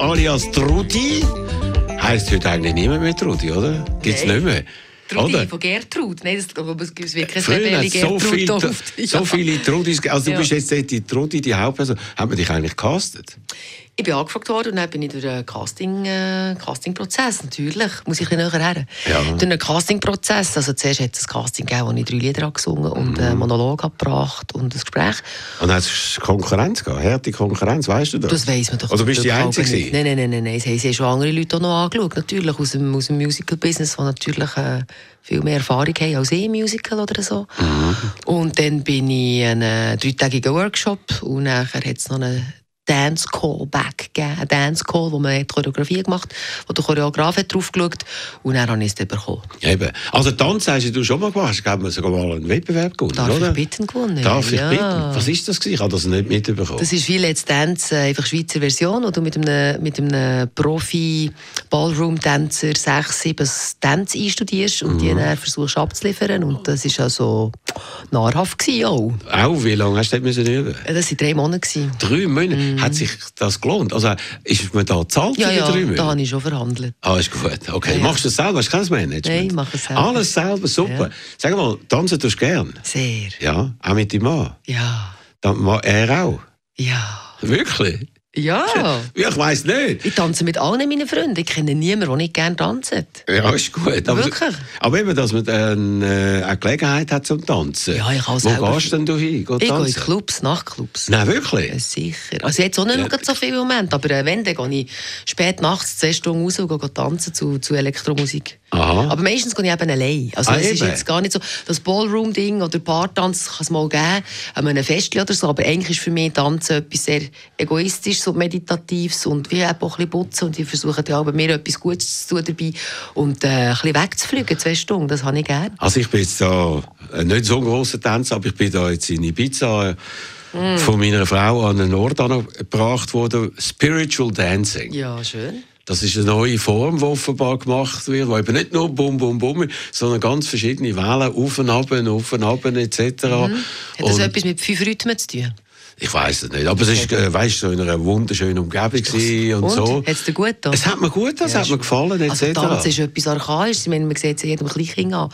Alias Trudi. Heißt heute eigentlich niemand mehr Trudi, oder? Gibt es Nein. nicht mehr? Trudi Oder? von Gertrud. Nein, das, aber es gibt wirklich Früher eine hat so, viel, so viele Trudis. Also du Ja. bist jetzt die Trudi, die Hauptperson. Hat man dich eigentlich gecastet? Ich bin angefragt worden und dann bin ich durch einen Casting, äh, Castingprozess, natürlich, muss ich ein bisschen näher her. Ja. Durch einen Castingprozess, also zuerst hat es ein Casting gegeben, wo ich drei Lieder habe gesungen und Mhm. einen Monolog habe gebracht und ein Gespräch. Und hat es Konkurrenz gehabt? Harte Konkurrenz, weißt du das? Das weiss man doch. Oder bist du die Einzige? Nein, nein, nein, nein, nein. Sie haben- haben schon andere Leute auch noch angeschaut, natürlich, aus dem, aus dem Musical-Business, die natürlich äh, viel mehr Erfahrung haben als ich im Musical oder so. Mhm. Und dann bin ich in einen dreitägigen Workshop und nachher hat es noch einen Dance Call Back gegeben, einen Dance Call, wo man hat Choreografie gemacht wo der Choreograf hat drauf geschaut und dann habe ich es dann bekommen. Eben. Also Tanz hast du schon mal gemacht. Hast du sogar mal einen Wettbewerb gewonnen, Darf oder? ich bitten gewonnen? Darf ich ja. bitten? Was ist das gewesen? Ich habe das nicht mitbekommen. Das ist wie Let's Dance, äh, einfach Schweizer Version, wo du mit einem, mit einem Profi-Ballroom-Tänzer sechs, sieben Tänze einstudierst und Mhm. die dann versuchst abzuliefern. Und das war also nahrhaft gewesen auch. Auch, wie lange hast du dort müssen üben? Äh, Das waren drei Monate. Gewesen. Drei Monate. Hat sich das gelohnt? Also, ist man da zahlt Mhm. Ja, ja, Monate? da habe ich schon verhandelt. Ah, ist gut. Okay. Ja. Machst du das selber? Hast du kein Management? Nein, ich mache es selber. Alles selber, super. Ja. Sag mal, tanzen tust du gern? Sehr. Ja, auch mit deinem Mann? Ja. Dann, er auch? Ja. Wirklich? Ja. Ja, ich weiss nicht. Ich tanze mit allen meinen Freunden. Ich kenne niemanden, der nicht gerne tanzt. Ja, ist gut. Aber, Wirklich? aber eben, dass man dann äh, eine Gelegenheit hat zum Tanzen. Ja, ich kann Wo selber- gehst denn du hin? Ich gehe in? Clubs, Nachtclubs. Nein, wirklich? Ja, sicher. Also jetzt auch nicht Ja. so viel im Moment, aber äh, wenn, dann gehe ich spät nachts zwei Stunden raus und gehe tanzen zu, zu Elektromusik. Aha. Aber meistens gehe ich eben allein. Also Ah, es ist jetzt gar nicht so, das Ballroom-Ding oder Paartanz kann es mal geben, an einem Festchen oder so, aber eigentlich ist für mich Tanzen etwas sehr egoistisches, so meditatives und wie eben auch ein bisschen putzen und ich versuche ja bei mir etwas Gutes zu tun dabei und äh, ein bisschen wegzufliegen, zwei Stunden, das habe ich gerne. Also ich bin jetzt da äh, nicht so ein grosser Tänzer, aber ich bin da jetzt in Ibiza äh, von meiner Frau an einen Ort angebracht worden, Spiritual Dancing. Ja, schön. Das ist eine neue Form, die offenbar gemacht wird, wo eben nicht nur Bum, Bum, Bum, sondern ganz verschiedene Wellen, auf und ab, auf und ab, etc. Hat das Und- etwas mit fünf Rhythmen zu tun? Ich weiß es nicht, aber es ist, äh, weißt, so in einer wunderschönen Umgebung und, Und? so. Hat es dir gut getan? Es hat mir gut, es Ja, hat mir gefallen, etc. Also Tanz ist etwas Archaisches. Ich meine, man sieht es jedem Kleinkind an.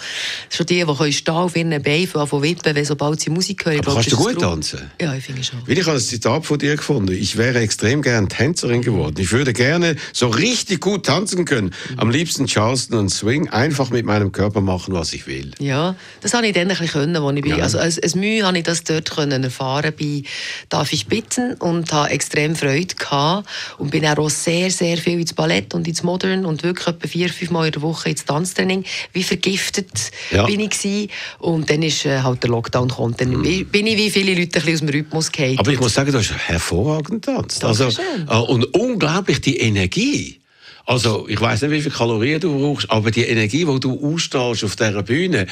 Schon die, die können stehen auf ihren Beinen, von wippen, wenn sobald sie Musik hören. Aber kannst du gut tanzen? Ja, ich finde schon. Weil ich habe ein Zitat von dir gefunden. Ich wäre extrem gern Tänzerin geworden. Ich würde gerne so richtig gut tanzen können. Am liebsten Charleston und Swing. Einfach mit meinem Körper machen, was ich will. Ja, das habe ich dann ein bisschen können, wo ich bin. Ja. Also als, als Mühe habe ich das dort können erfahren bei «Darf ich bitten?» und habe extrem Freude gehabt und bin auch sehr, sehr viel ins Ballett und ins Modern und wirklich etwa vier, fünf Mal in der Woche ins Tanztraining. Wie vergiftet Ja. bin ich gewesen. Und dann ist äh, halt der Lockdown gekommen. Dann bin ich wie viele Leute ein bisschen aus dem Rhythmus gefallen. Aber ich muss sagen, du hast hervorragend getanzt. Also, äh, und unglaublich die Energie. Also, ich weiß nicht, wie viele Kalorien du brauchst, aber die Energie, die du ausstrahlst auf dieser Bühne,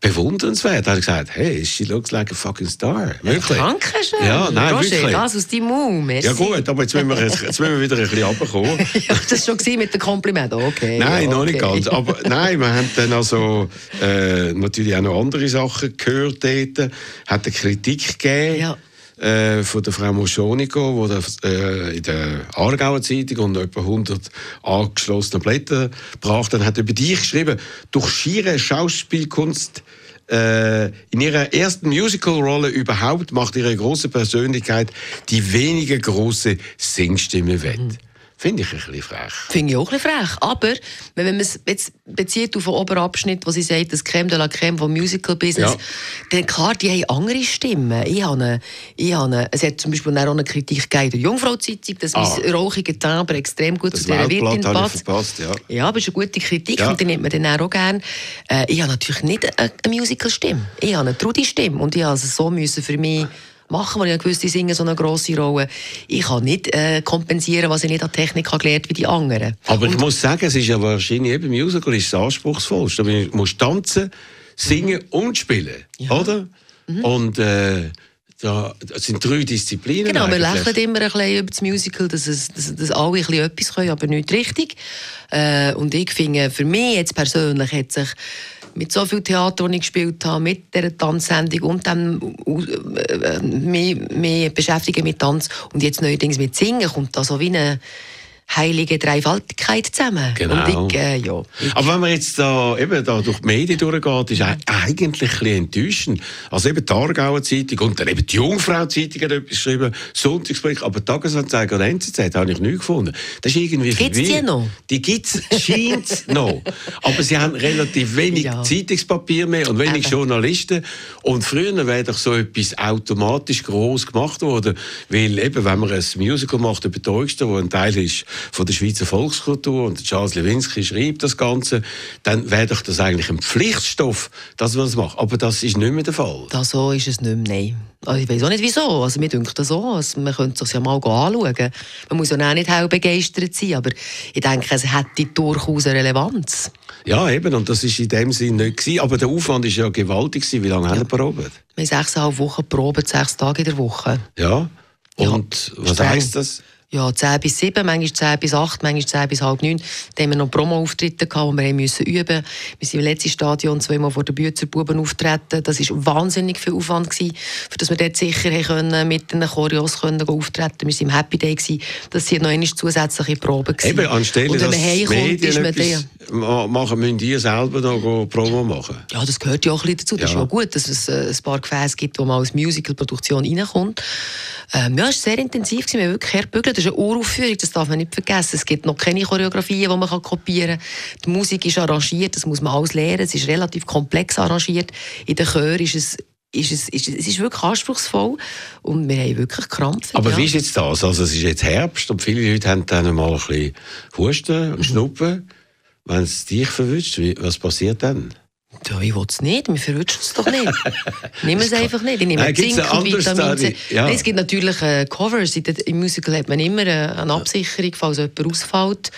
bewundernswert. Da habe ich gesagt, hey, she looks like a fucking star. Wirklich. Dankeschön. Ja, nein, Roger, wirklich. das aus deinem Mund. Merci. Ja gut, aber jetzt müssen wir, jetzt, jetzt müssen wir wieder ein bisschen runterkommen. ja, das war schon mit dem Kompliment. Okay. Nein, ja, noch nicht okay. ganz. Aber nein, wir haben dann also äh, natürlich auch noch andere Sachen gehört dort. Hat eine Kritik gegeben. Ja. Äh, von der Frau Moschoniko, die äh, in der Aargauer Zeitung und etwa 100 angeschlossene Blätter gebracht hat, über dich geschrieben, durch schiere Schauspielkunst äh, in ihrer ersten Musical-Rolle überhaupt macht ihre große Persönlichkeit die weniger große Singstimme wett. Finde ich ein bisschen frech. Finde ich auch ein bisschen frech. Aber wenn man es jetzt bezieht auf den Oberabschnitt, wo sie sagt, das Creme de la Creme vom Musical-Business, Ja. dann klar, die haben andere Stimmen. Ich habe eine, ich habe eine, es hat zum Beispiel auch eine Kritik gegeben der Jungfrau-Zeitung, dass Ah. mein rauchiger Timbre extrem gut Das zu dieser Wirtin passt. verpasst, ja. Ja, aber es ist eine gute Kritik Ja. und die nimmt man dann auch gerne. Äh, ich habe natürlich nicht eine, Musical-Stimme. Ich habe eine Trudi-Stimme und ich habe es so müssen für mich machen, weil ich gewusst, singen so eine grosse Rolle. Ich kann nicht äh, kompensieren, was ich nicht an Technik habe gelernt wie die anderen. Aber ich muss sagen, es ist ja wahrscheinlich eben Musical ist das anspruchsvollste. Du musst tanzen, singen und spielen, oder? Und äh, da das sind drei Disziplinen. Genau, wir eigentlich. lächeln immer ein bisschen über das Musical, dass, es, dass, dass alle ein bisschen etwas können, aber nicht richtig. Äh, und ich finde, für mich jetzt persönlich hat sich mit so viel Theater, das ich gespielt habe, mit dieser Tanzsendung und dann äh, äh, mich, mich beschäftigen mit Tanz. Und jetzt neuerdings mit Singen, kommt da so wie eine heilige Dreifaltigkeit zusammen. Genau. Ich, äh, ja. Ich, Aber wenn man jetzt da, eben da durch die Medien durchgeht, ist eigentlich ein bisschen enttäuschend. Also eben die Aargauer Zeitung und dann eben die Jungfrau-Zeitung hat etwas geschrieben, Sonntagsblick, aber die Tagesanzeiger und NZZ habe ich nicht gefunden. Das ist irgendwie Gibt's die noch? Die gibt's, scheint's noch. Aber sie haben relativ wenig Ja. Zeitungspapier mehr und wenig Eben. Journalisten. Und früher wäre doch so etwas automatisch groß gemacht worden, weil eben, wenn man ein Musical macht über die Äugste, wo ein Teil ist von der Schweizer Volkskultur und Charles Lewinsky schreibt das Ganze, dann wäre doch das eigentlich ein Pflichtstoff, dass man das macht. Aber das ist nicht mehr der Fall. Da so ist es nicht mehr, nein. Also ich weiß auch nicht wieso. Also mir denkt das so. Also man könnte es ja mal anschauen. Man muss ja auch nicht hell begeistert sein, aber ich denke, es hätte durchaus eine Relevanz. Ja, eben, und das ist in dem Sinn nicht gewesen. Aber der Aufwand ist ja gewaltig gewesen. Wie lange haben wir probiert? Wir haben sechseinhalb Wochen proben, sechs Tage in der Woche. Ja. Ja, Und was streng. heisst das? Ja, 10 bis 7, manchmal 10 bis 8, manchmal 10 bis halb 9. Dann haben wir noch Promo-Auftritte die wir müssen üben Wir sind im letzten Stadion zweimal vor der Bützer Buben auftreten. Das war wahnsinnig viel Aufwand, gewesen, für dass wir dort sicher können, mit den Choreos können auftreten Wir waren im Happy Day. Gewesen. Das sind noch einmal zusätzliche Proben. gewesen. Eben, anstelle, Und wenn dass man heimkommt, ist man ma- machen, müssen die selber noch Promo machen. Ja, das gehört ja auch ein bisschen dazu. Das Ja. ist auch gut, dass es äh, ein paar Gefäße gibt, wo man als Musical-Produktion reinkommt. Ähm, ja, es war sehr intensiv. gewesen. Wir haben wirklich herbügelt. Das ist eine Uraufführung, das darf man nicht vergessen. Es gibt noch keine Choreografien, die man kopieren kann. Die Musik ist arrangiert, das muss man alles lernen. Es ist relativ komplex arrangiert. In den Chören ist es ist es, ist, es es ist wirklich anspruchsvoll und wir haben wirklich Krampf. Aber ja. wie ist jetzt das? Also es ist jetzt Herbst und viele Leute haben dann mal ein bisschen Husten Mhm. und Schnuppen. Wenn es dich verwünscht, was passiert dann? Ja, ich will es nicht, wir verwünschen es doch nicht. Nimm es einfach nicht. Ich nehme Nein, Zink und Vitamin C. Ja. Nein, es gibt natürlich äh, Covers. Im Musical hat man immer äh, eine Absicherung, falls jemand ausfällt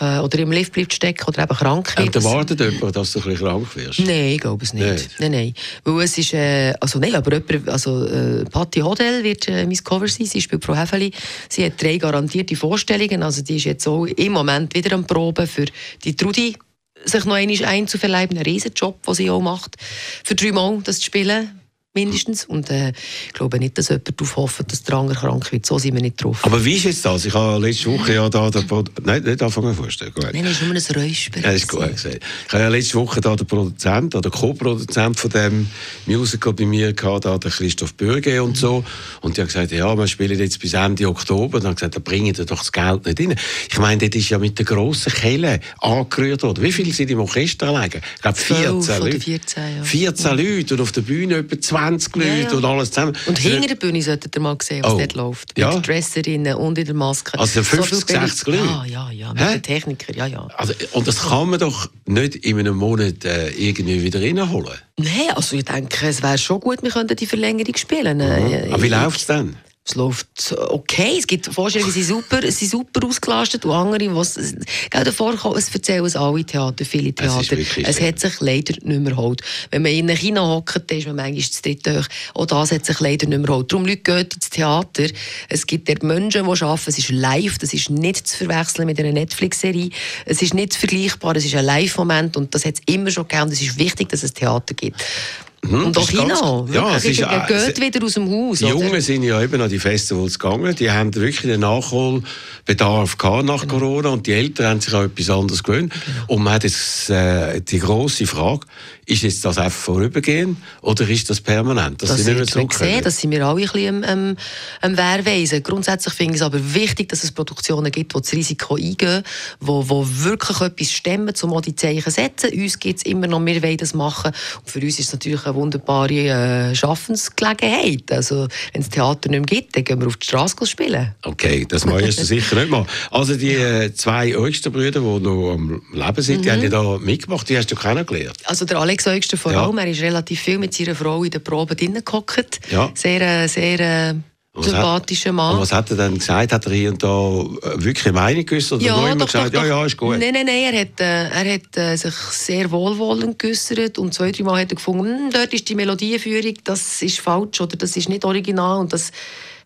äh, oder im Lift bleibt stecken oder eben krank wird. Und erwartet jemand, dass du ein bisschen krank wirst? Nein, ich glaube es nicht. Nicht? Nein, nein. Weil es ist, äh, also nein, aber jemand, also äh, Patti Hodel wird äh, mein Cover sein. Sie spielt Frau Häfeli. Sie hat drei garantierte Vorstellungen. Also die ist jetzt auch im Moment wieder am Proben für die Trudi sich noch einmal einzuverleiben. Ein riesen Job, den sie auch macht. Für drei Mal das zu spielen. Mindestens. Und äh, ich glaube nicht, dass jemand darauf hofft, dass der andere krank wird. So sind wir nicht drauf. Aber wie ist jetzt das? Ich habe letzte Woche ja da... Den Pro Nein, nicht anfangen vorstellen. Gut. Nein, es ist nur ein Räusper. Das ist gut gesagt. Ich habe ja letzte Woche da den Produzent oder Co-Produzent von dem Musical bei mir gehabt, da den Christoph Bürge und so. Und die haben gesagt, ja, wir spielen jetzt bis Ende Oktober. Und dann haben gesagt, da bringen ihr doch das Geld nicht rein. Ich meine, das ist ja mit der grossen Kelle angerührt worden. Wie viele sind im Orchester liegen? Ich glaube 14 Zwölf oder Leute. 14, ja. 14 Leute und auf der Bühne etwa 20 Leute Ja, ja. und alles zusammen. Und hinter der Bühne solltet ihr mal sehen, was Oh. dort läuft. Mit Ja. Dresserinnen und in der Maske. Also viel 50, Bewegung- 60 Leute? Ja, ja, ja. Mit Hä? den Technikern, ja, ja. Also, und das kann man doch nicht in einem Monat äh, irgendwie wieder reinholen. Nein, also ich denke, es wäre schon gut, wir könnten die Verlängerung spielen. Äh, Aber wie ich- läuft es dann? Es läuft okay. Es gibt Vorstellungen, die sind super, sie sind super ausgelastet und andere, was gell, davor kommen, es erzählen es alle Theater, viele Theater. Es so. hat sich leider nicht mehr geholt. Wenn man in einem Kino hockt, dann ist man manchmal zu dritt hoch. Auch das hat sich leider nicht mehr geholt. Darum Leute gehen ins Theater. Es gibt dort Menschen, die arbeiten. Es ist live. Das ist nicht zu verwechseln mit einer Netflix-Serie. Es ist nicht vergleichbar. Es ist ein Live-Moment und das hat es immer schon gegeben. Und es ist wichtig, dass es Theater gibt. Und auch Kino. Ja, es ist, äh, geht wieder aus dem Haus. Die oder? Jungen sind ja eben an die Festivals gegangen. Die haben wirklich den Nachholbedarf gehabt nach Genau. Corona und die Eltern haben sich auch etwas anderes gewöhnt. Und man hat jetzt äh, die grosse Frage, ist jetzt das einfach vorübergehend oder ist das permanent? Das mehr wird man sehen, das sind wir alle ein bisschen am, am, Wehrweisen. Grundsätzlich finde ich es aber wichtig, dass es Produktionen gibt, die das Risiko eingehen, die, die wirklich etwas stemmen, um die Zeichen zu setzen. Uns gibt es immer noch, wir wollen das machen. Und für uns ist es natürlich eine wunderbare äh, Schaffensgelegenheit. Also, wenn es Theater nicht mehr gibt, dann gehen wir auf die Straße spielen. Okay, das möchtest du sicher nicht mal. Also die äh, zwei Brüder, die noch am Leben sind, Mhm. die haben ja da mitgemacht, die hast du kennengelernt. Also der Alex Eugster vor Ja. allem, er ist relativ viel mit seiner Frau in der Probe drinnen gehockt. Ja. Sehr, äh, sehr äh, sympathischer Mann. Und was hat er dann gesagt? Hat er hier und da äh, wirklich eine Meinung geäußert? Oder nur immer gesagt, ja, ja, ist gut? Nein, nein, nein, er hat, er hat äh, sich sehr wohlwollend geäußert und zwei, drei Mal hat er gefunden, hm, dort ist die Melodieführung, das ist falsch oder das ist nicht original und das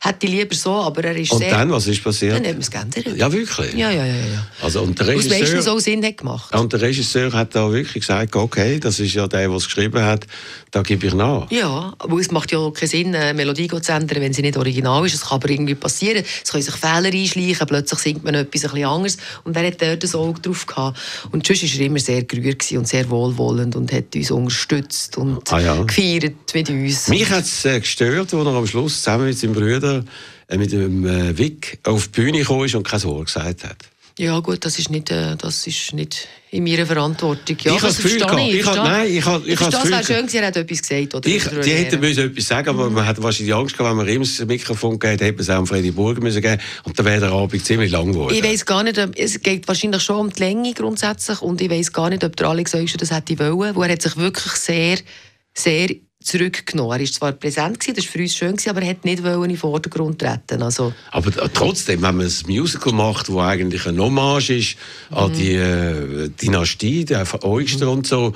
hätte ich lieber so, aber er ist Und sehr... dann, was ist passiert? Dann hat man es geändert. Ja, wirklich? Ja, ja, ja. ja. Also, und der Was meistens Regisseur, auch Sinn hat gemacht. Und der Regisseur hat da wirklich gesagt, okay, das ist ja der, der es geschrieben hat, da gebe ich nach. Ja, aber es macht ja auch keinen Sinn, eine Melodie zu ändern, wenn sie nicht original ist. Es kann aber irgendwie passieren. Es können sich Fehler einschleichen, plötzlich singt man etwas ein bisschen anderes. Und er hat dort ein Auge drauf gehabt. Und sonst war er immer sehr gerührt und sehr wohlwollend und hat uns unterstützt und Ah, ja. gefeiert mit uns. Mich hat es äh, gestört, als er am Schluss zusammen mit seinem Bruder äh, mit dem äh, Vic auf die Bühne gekommen ist und kein Wort gesagt hat. Ja gut, das ist nicht, äh, das ist nicht in meiner Verantwortung. Ja, Ich habe das Gefühl gehabt. Ich habe- verstehe- nein, ich habe- ich habe das verstehe, wäre schön gewesen, er hat etwas gesagt. Oder Ich, die hätten müssen etwas sagen, aber man hat wahrscheinlich Angst gehabt, wenn man ihm das Mikrofon gegeben hätte, hätte man es auch an Freddy Burger müssen geben und dann wäre der Abend ziemlich lang geworden. Ich weiß gar nicht, es geht wahrscheinlich schon um die Länge grundsätzlich und ich weiß gar nicht, ob der Alex Eugster das hätte wollen, weil er hat sich wirklich sehr, sehr zurückgenommen. Er war zwar präsent, gewesen, das war für uns schön, gewesen, aber er hat nicht wollen in den Vordergrund treten. Also, Aber trotzdem, wenn man ein Musical macht, wo eigentlich ein Hommage ist an die äh, Dynastie, der Eugster und so,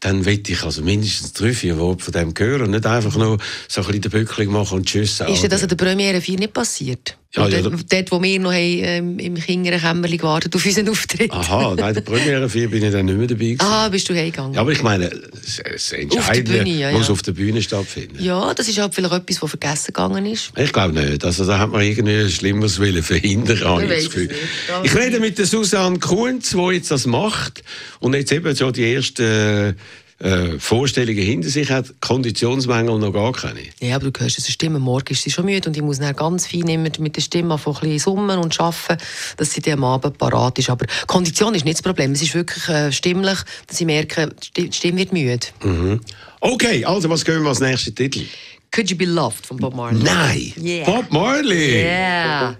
dann will ich also mindestens drei, vier Worte von dem hören und nicht einfach nur so ein bisschen den Bückling machen und tschüss. ist dir das an der Premiere 4 nicht passiert? Ja, ja, dort, dort, wo wir noch haben, ähm, im Kinderkämmerchen gewartet auf unseren Auftritt. Aha, nein, der Premiere 4 bin ich dann nicht mehr dabei gewesen. Ah, bist du heimgegangen? Ja, aber ich meine, das das Entscheidende Bühne, ja, muss auf der Bühne stattfinden. Ja, das ist halt vielleicht etwas, was vergessen gegangen ist. Ich glaube nicht. Also, da hat man irgendwie Schlimmeres wollen verhindern, ich. Ich rede mit der Susanne Kunz, die jetzt das macht und jetzt eben schon die ersten äh, Vorstellungen hinter sich hat. Konditionsmängel noch gar keine. Ja, aber du hörst unsere Stimme, morgen ist sie schon müde und ich muss dann ganz fein immer mit der Stimme einfach ein bisschen summen und arbeiten, dass sie dann am Abend parat ist. Aber Kondition ist nicht das Problem, es ist wirklich äh, stimmlich, dass ich merke, die Sti- die Stimme wird müde. Okay, also was gehen wir als nächsten Titel? «Could You Be Loved» von Bob Marley. Nein! Yeah. Bob Marley! Yeah.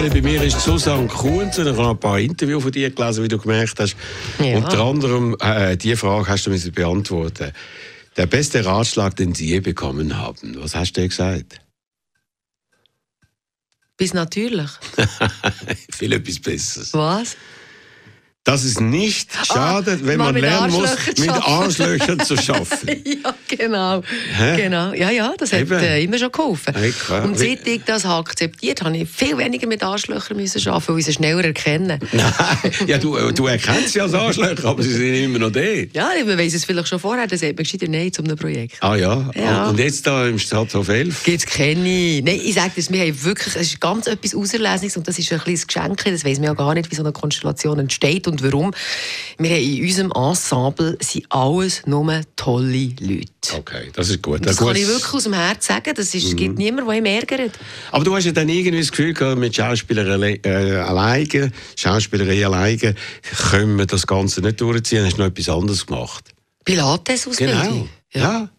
Mali, bei mir ist Susanne Kunz und ich habe ein paar Interviews von dir gelesen, wie du gemerkt hast. Ja. Unter anderem äh, die Frage hast du mir beantworten. Der beste Ratschlag, den Sie je bekommen haben. Was hast du gesagt? Bis natürlich. Viel etwas Besseres. Was? dass es nicht ah, schadet, wenn man lernen muss, mit Arschlöchern zu schaffen. ja, genau. genau. Ja, ja, das hat äh, immer schon geholfen. Hey, und seit ich das habe akzeptiert habe, ich viel weniger mit Arschlöchern müssen arbeiten, weil sie schneller erkennen. Nein, ja, du, äh, du erkennst sie als Arschlöcher, aber sie sind immer noch da. Ja, man weiß es vielleicht schon vorher, dann sagt man gescheiter Nein zu einem Projekt. Ah ja? ja. Und jetzt da im Stadthof 11? Gibt es keine. Nein, ich sage das, wir haben wirklich, es ist ganz etwas Auserlesenes und das ist ein kleines Geschenk, das weiß man ja gar nicht, wie so eine Konstellation entsteht und warum. Wir haben in unserem Ensemble sind alles nur tolle Leute. Okay, das ist gut. Das, das kann ich wirklich aus dem Herzen sagen. Das ist, mhm. gibt niemanden, der ihm ärgert. Aber du hast ja dann irgendwie das Gefühl gehabt, mit Schauspieler äh, alleine, Schauspielerei alleine, können wir das Ganze nicht durchziehen. Hast du noch etwas anderes gemacht? Pilates-Ausbildung. Genau. ja. ja.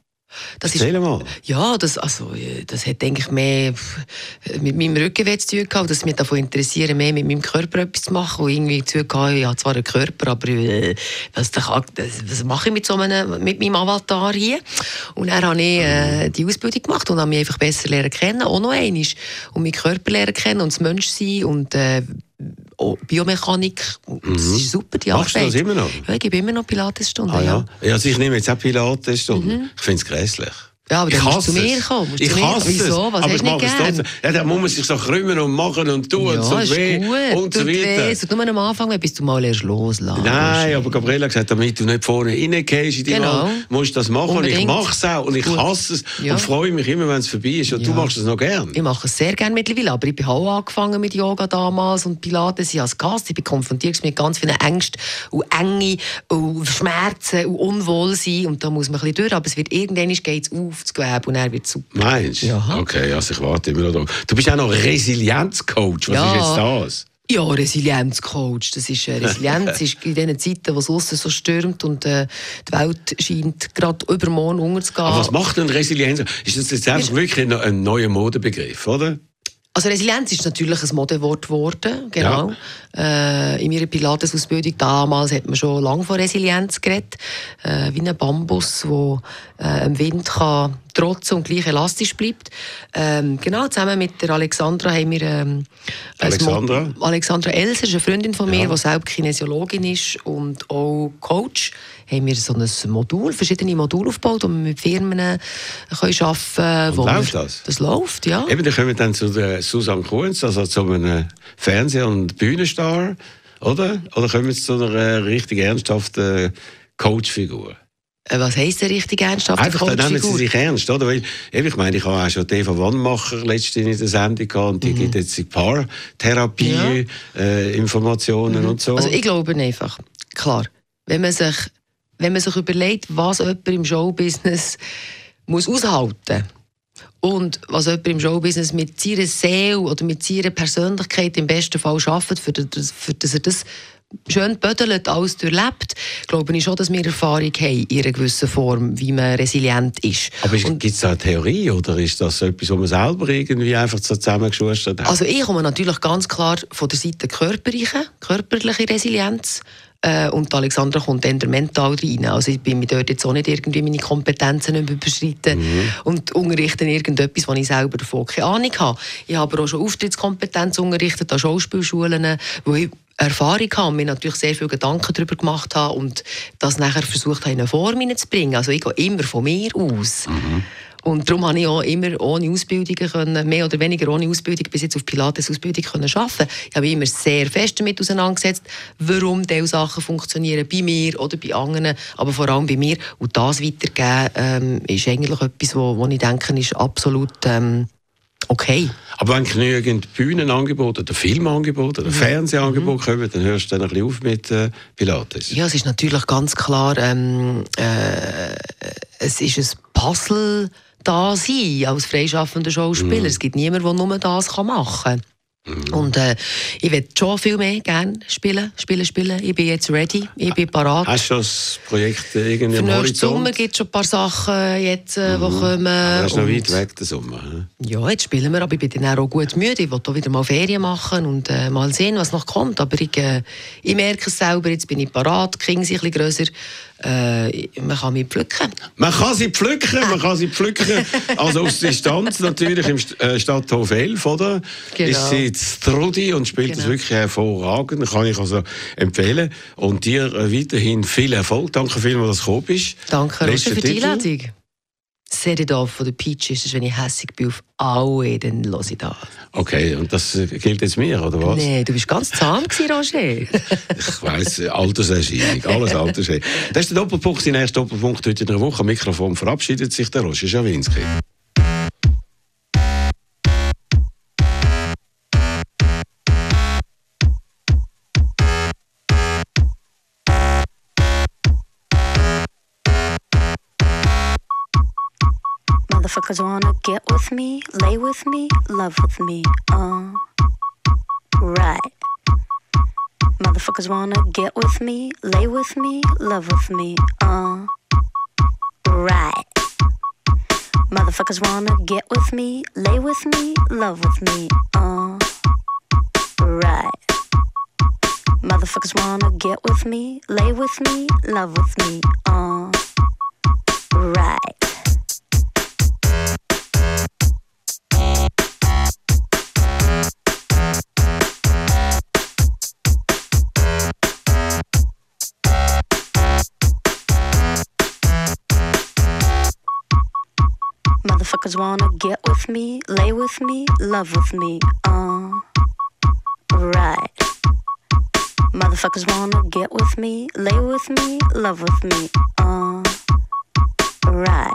Das Erzähl ist, mal. Ja, das, also, das hat denke ich mehr mit meinem Rückenweh zu tun gehabt, dass mich davon interessieren, mehr mit meinem Körper etwas zu machen. Und irgendwie zu tun ich habe zwar einen Körper, aber äh, was, was mache ich mit so einem, mit meinem Avatar hier? Und dann habe ich äh, die Ausbildung gemacht und habe mich einfach besser lernen kennen, auch noch einmal. Und meinen Körper lernen kennen und das Menschsein und äh, Biomechanik. Mhm. Das ist super, die Machst Arbeit. Machst du das immer noch? Ja, ich gebe immer noch Pilatesstunden. Ah, ja. ja. Also ich nehme jetzt auch Pilatesstunden. Mhm. Ich finde es grässlich. Ja, aber ich dann musst du zu mir kommen. Ich hasse es. Wieso? Was aber hast du nicht gern? Ja, dann muss man sich so krümmen und machen und tun ja, und so weh gut. und so weiter. Es tut nur am Anfang, bis du mal erst loslassen. Nein, aber Gabriela hat gesagt, damit du nicht vorne reingehst in die genau. Wand, musst du das machen. Unbedingt. Und ich mache es auch und ich hasse es ja. und freue mich immer, wenn es vorbei ist. Und ja. du machst es noch gern. Ich mache es sehr gerne mittlerweile, aber ich habe auch angefangen mit Yoga damals und Pilates. Ich als Gast, ich bin konfrontiert mit ganz vielen Ängsten und Enge und Schmerzen und Unwohlsein und da muss man ein bisschen durch, aber es wird irgendwann geht es auf, Gewebe und dann wird super. Meinst du? Ja. Okay, also ich warte immer noch da. Du bist auch noch Resilienzcoach. Was ja. ist jetzt das? Ja, Resilienzcoach. Das ist, äh, Resilienz ist in diesen Zeiten, wo es außen so stürmt und äh, die Welt scheint gerade übermorgen unterzugehen. Aber was macht denn Resilienz? Ist das jetzt einfach wirklich ein, ein neuer Modebegriff, oder? Also Resilienz ist natürlich ein Modewort geworden, genau. Ja. Äh, in meiner Pilates-Ausbildung damals hat man schon lange von Resilienz geredet, äh, wie ein Bambus, der äh, im Wind kann trotzen und gleich elastisch bleibt. Ähm, genau, zusammen mit der Alexandra haben wir ähm, Alexandra? Alexandra Elser, ist eine Freundin von mir, ja. die selbst Kinesiologin ist und auch Coach haben wir so ein Modul, verschiedene Module aufgebaut, wo wir mit Firmen können arbeiten können. Läuft wir, das? Das läuft, ja. Eben, dann kommen wir dann zu der Susanne Kunz, also zu einem Fernseh- und Bühnenstar, oder? Oder kommen wir zu einer richtig ernsthaften Coachfigur? Äh, was heisst denn richtig ernsthaft? Einfach, dann nehmen Sie sich ernst, oder? Weil, ich meine, ich habe auch schon Eva Wannmacher letztens in der Sendung gehabt und die mhm. gibt jetzt die Paartherapie, ja. äh, Informationen mhm. und so. Also ich glaube einfach, klar, wenn man sich wenn man sich überlegt, was jemand im Showbusiness muss aushalten und was jemand im Showbusiness mit seiner Seele oder mit seiner Persönlichkeit im besten Fall schafft, für das, für dass er das schön bödelt, alles durchlebt, glaube ich schon, dass wir Erfahrung haben in einer gewissen Form, wie man resilient ist. Aber gibt es da eine Theorie oder ist das etwas, was man selber irgendwie einfach so zusammengeschustert hat? Also ich komme natürlich ganz klar von der Seite körperliche, körperliche Resilienz. Äh, und Alexandra kommt dann mental rein. Also ich bin mir dort jetzt auch nicht irgendwie meine Kompetenzen überschreiten mhm. und unterrichte irgendetwas, wo ich selber davon keine Ahnung habe. Ich habe aber auch schon Auftrittskompetenz unterrichtet an Schauspielschulen, wo ich Erfahrung habe und mir natürlich sehr viele Gedanken darüber gemacht habe und das nachher versucht habe, in eine Form hineinzubringen. Also ich gehe immer von mir aus. Mhm. Und darum habe ich auch immer ohne Ausbildung können, mehr oder weniger ohne Ausbildung bis jetzt auf Pilates-Ausbildung können arbeiten. Ich habe mich immer sehr fest damit auseinandergesetzt, warum diese Sachen funktionieren, bei mir oder bei anderen, aber vor allem bei mir. Und das weitergeben, ähm, ist eigentlich etwas, wo, wo ich denke, ist absolut ähm, okay. Aber wenn genügend Bühnenangebote oder Filmangebote oder mhm. Fernsehangebote mhm. kommen, dann hörst du dann ein bisschen auf mit äh, Pilates. Ja, es ist natürlich ganz klar, ähm, äh, es ist ein Puzzle da sein als freischaffender Schauspieler. Mhm. Es gibt niemanden, der nur das machen kann. Mhm. Und äh, ich würde schon viel mehr gerne spielen, spielen, spielen. Ich bin jetzt ready, ich bin parat. Hast du das Projekt irgendwie im Horizont? Sommer gibt es schon ein paar Sachen jetzt, äh, mhm. die kommen. Aber das ist noch weit weg, der Sommer. Ja, jetzt spielen wir, aber ich bin dann auch gut müde. Ich will auch wieder mal Ferien machen und äh, mal sehen, was noch kommt. Aber ich, äh, ich merke es selber, jetzt bin ich parat, die Kinder sind ein bisschen grösser äh, man kann mich pflücken. Man kann sie pflücken, man kann sie pflücken. Also aus Distanz natürlich im äh, Stadthof 11, oder? Genau. Ist sie jetzt Trudi und spielt genau. das wirklich hervorragend. Kann ich also empfehlen. Und dir äh, weiterhin viel Erfolg. Danke vielmals, dass du gekommen bist. Danke, Roger, für die Einladung. It Off von den Peaches ist, wenn ich hässig bin auf alle, dann höre ich das. Okay, und das gilt jetzt mir, oder was? Nein, du bist ganz zahm gewesen, Roger. ich weiss, Alterserscheinung, alles Alterserscheinung. Das ist der Doppelpunkt, sein erster Doppelpunkt heute in der Woche. Am Mikrofon verabschiedet sich der Roger Schawinski. Motherfuckers wanna get with me, lay with me, love with me, uh. Right. Motherfuckers wanna get with me, lay with me, love with me, uh. Right. Motherfuckers wanna get with me, lay with me, love with me, uh. Right. Motherfuckers wanna get with me, lay with me, love with me, uh. Right. Motherfuckers wanna get with me, lay with me, love with me, uh. Right. Motherfuckers wanna get with me, lay with me, love with me, uh. Right.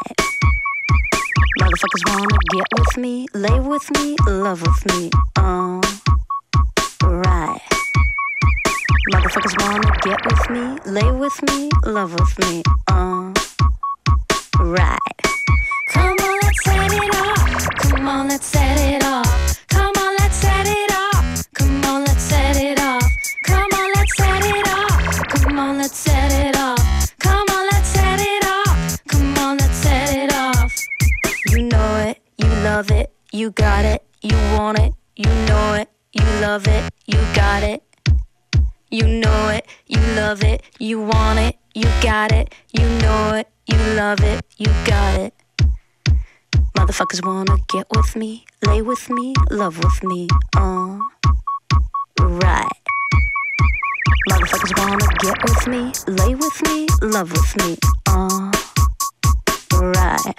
Motherfuckers wanna get with me, lay with me, love with me, uh. Right. Motherfuckers wanna get with me, lay with me, love with me, uh. Right. Come on, set it off. Come on, let's set it off. Come on, let's set it off. Come on, let's set it off. Come on, let's set it off. Come on, let's set it off. Come on, let's set it off. Come on, let's set it off. You know it, you love it, you got it, you want it, you know it, you love it, you got it. You know it, you love it, you want it, you got it, you know it, you love it, you got it. Motherfuckers wanna get with me, lay with me, love with me, uh. Right. Motherfuckers wanna get with me, lay with me, love with me, uh. Right.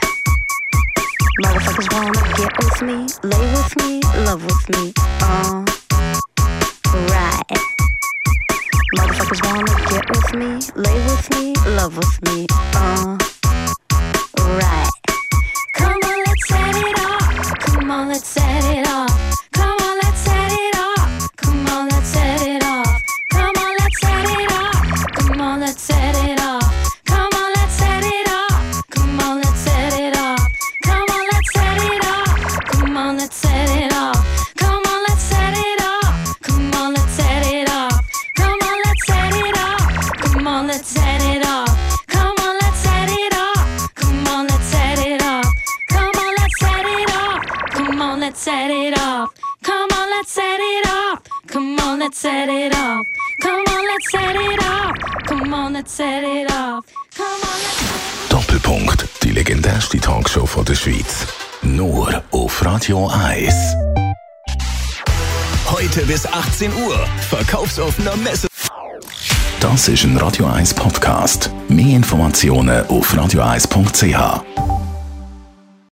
Motherfuckers wanna get with me, lay with me, love with me, uh. Right. Motherfuckers wanna get with me, lay with me, love with me, uh. Right. Let's set it off. Doppelpunkt, die legendärste Talkshow von der Schweiz. Nur auf Radio 1. Heute bis 18 Uhr. Verkaufsoffener Messe. Das ist ein Radio 1 Podcast. Mehr Informationen auf radio1.ch.